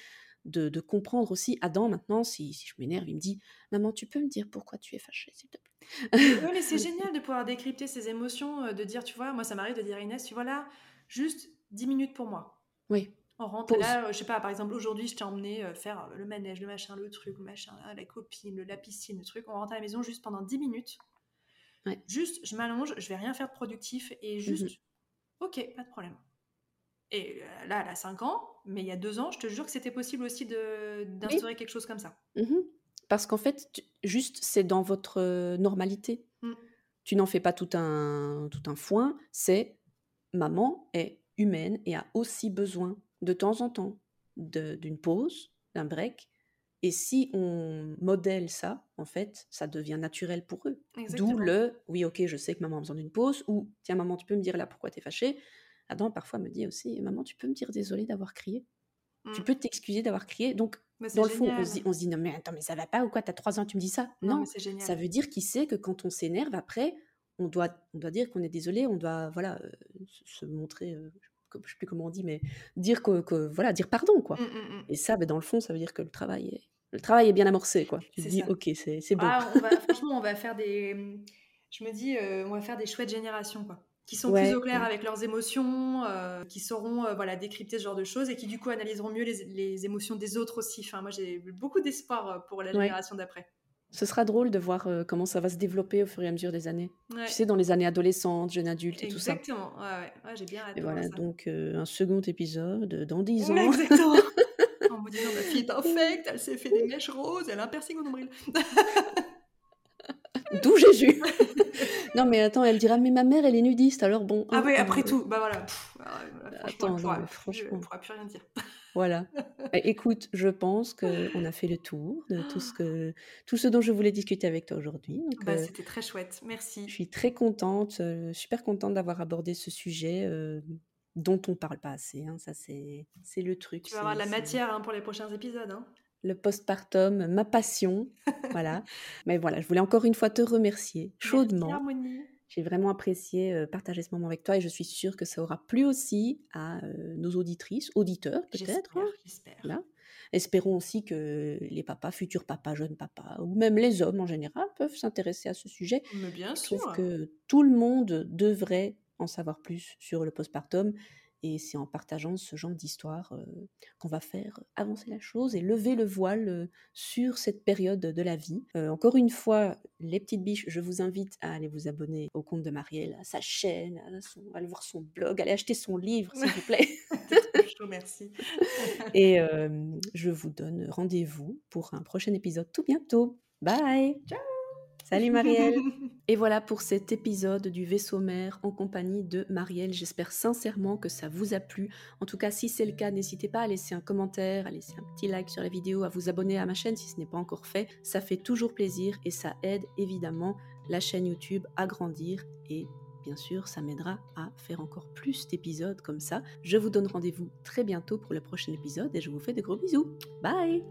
de, de comprendre aussi. Adam, maintenant, si, si je m'énerve, il me dit Maman, tu peux me dire pourquoi tu es fâchée, s'il te plaît Oui, mais c'est génial de pouvoir décrypter ses émotions, euh, de dire, tu vois, moi ça m'arrive de dire Inès, tu vois là, juste 10 minutes pour moi. Oui, On rentre pause. là, je sais pas, par exemple, aujourd'hui, je t'ai emmené euh, faire le manège, le machin, le truc, le machin, là, la copine, le- la piscine, le truc. On rentre à la maison juste pendant 10 minutes. Ouais. Juste, je m'allonge, je vais rien faire de productif et juste, Mhm. ok, pas de problème. Et euh, là, elle a 5 ans, mais il y a 2 ans, je te jure que c'était possible aussi de- Oui. d'instaurer quelque chose comme ça. Mhm. Parce qu'en fait, tu- juste, c'est dans votre euh, normalité. Mm. Tu n'en fais pas tout un, tout un foin, c'est maman est humaine et a aussi besoin de temps en temps d'une pause, d'un break. Et si on modèle ça, en fait, ça devient naturel pour eux. D'où le oui, ok, je sais que maman a besoin d'une pause, ou tiens, maman, tu peux me dire là pourquoi t'es fâchée? Adam, parfois, me dit aussi maman, tu peux me dire désolé d'avoir crié. Tu Mm. peux t'excuser d'avoir crié. Donc, dans le fond, on se, dit, on se dit non, mais attends, mais ça va pas ou quoi? T'as trois ans, tu me dis ça Non, ça veut dire qu'il sait que quand on s'énerve, après, on doit, on doit dire qu'on est désolé, on doit voilà, euh, se, se montrer, euh, je ne sais plus comment on dit, mais dire que, que- voilà, dire pardon, quoi. Mm, mm, mm. Et ça, ben, dans le fond, ça veut dire que le travail est, le travail est bien amorcé, quoi. Tu te dis, ça. ok, c'est bon. Ah, on va, franchement, on va faire des. Je me dis, euh, on va faire des chouettes générations, quoi. Qui sont Ouais, plus au clair ouais. avec leurs émotions, euh, qui sauront euh, voilà, décrypter ce genre de choses et qui, du coup, analyseront mieux les, les émotions des autres aussi. Enfin, moi, j'ai beaucoup d'espoir pour la Ouais. génération d'après. Ce sera drôle de voir euh, comment ça va se développer au fur et à mesure des années. Ouais. Tu sais, dans les années adolescentes, jeunes adultes et tout ça. Exactement. Ouais, ouais. J'ai bien hâte Et voilà, ça. donc euh, un second épisode dans 10 ans. Exactement. en me disant, ma fille est infecte, elle s'est fait des mèches roses, elle a un piercing au nombril. D'où Jésus Non, mais attends, elle dira, mais ma mère, elle est nudiste, alors bon. Ah hein, ouais, euh, après tout, bah voilà. Pff, voilà, franchement, Attends, non, pourra plus- franchement. elle pourra plus rien dire. Voilà. Eh, Écoute, je pense qu'on a fait le tour de tout ce, que, tout ce dont je voulais discuter avec toi aujourd'hui. Bah, euh, C'était très chouette, merci. je suis très contente, euh, super contente d'avoir abordé ce sujet euh, dont on parle pas assez. hein. Ça, c'est le truc. Tu vas avoir de la matière hein, pour les prochains épisodes. Hein. Le postpartum, ma passion. voilà. Mais voilà, je voulais encore une fois te remercier Merci, chaudement. J'ai vraiment apprécié euh, partager ce moment avec toi et je suis sûre que ça aura plu aussi à euh, nos auditrices, auditeurs peut-être. J'espère, hein. j'espère. Voilà. Espérons aussi que les papas, futurs papas, jeunes papas, ou même les hommes en général, peuvent s'intéresser à ce sujet. Mais bien Je sûr. trouve que tout le monde devrait en savoir plus sur le postpartum Et c'est en partageant ce genre d'histoire qu'on va faire avancer la chose et lever le voile sur cette période de la vie. encore une fois, les petites biches, je vous invite à aller vous abonner au compte de Marielle, à sa chaîne, à, aller voir son blog, à aller acheter son livre, s'il vous plaît. merci. et je vous donne rendez-vous pour un prochain épisode tout bientôt. Bye. Ciao. Salut Marielle Et voilà pour cet épisode du vaisseau mère en compagnie de Marielle. J'espère sincèrement que ça vous a plu. En tout cas, si c'est le cas, n'hésitez pas à laisser un commentaire, à laisser un petit like sur la vidéo, à vous abonner à ma chaîne si ce n'est pas encore fait. Ça fait toujours plaisir et ça aide évidemment la chaîne YouTube à grandir et bien sûr, ça m'aidera à faire encore plus d'épisodes comme ça. Je vous donne rendez-vous très bientôt pour le prochain épisode et je vous fais de gros bisous. Bye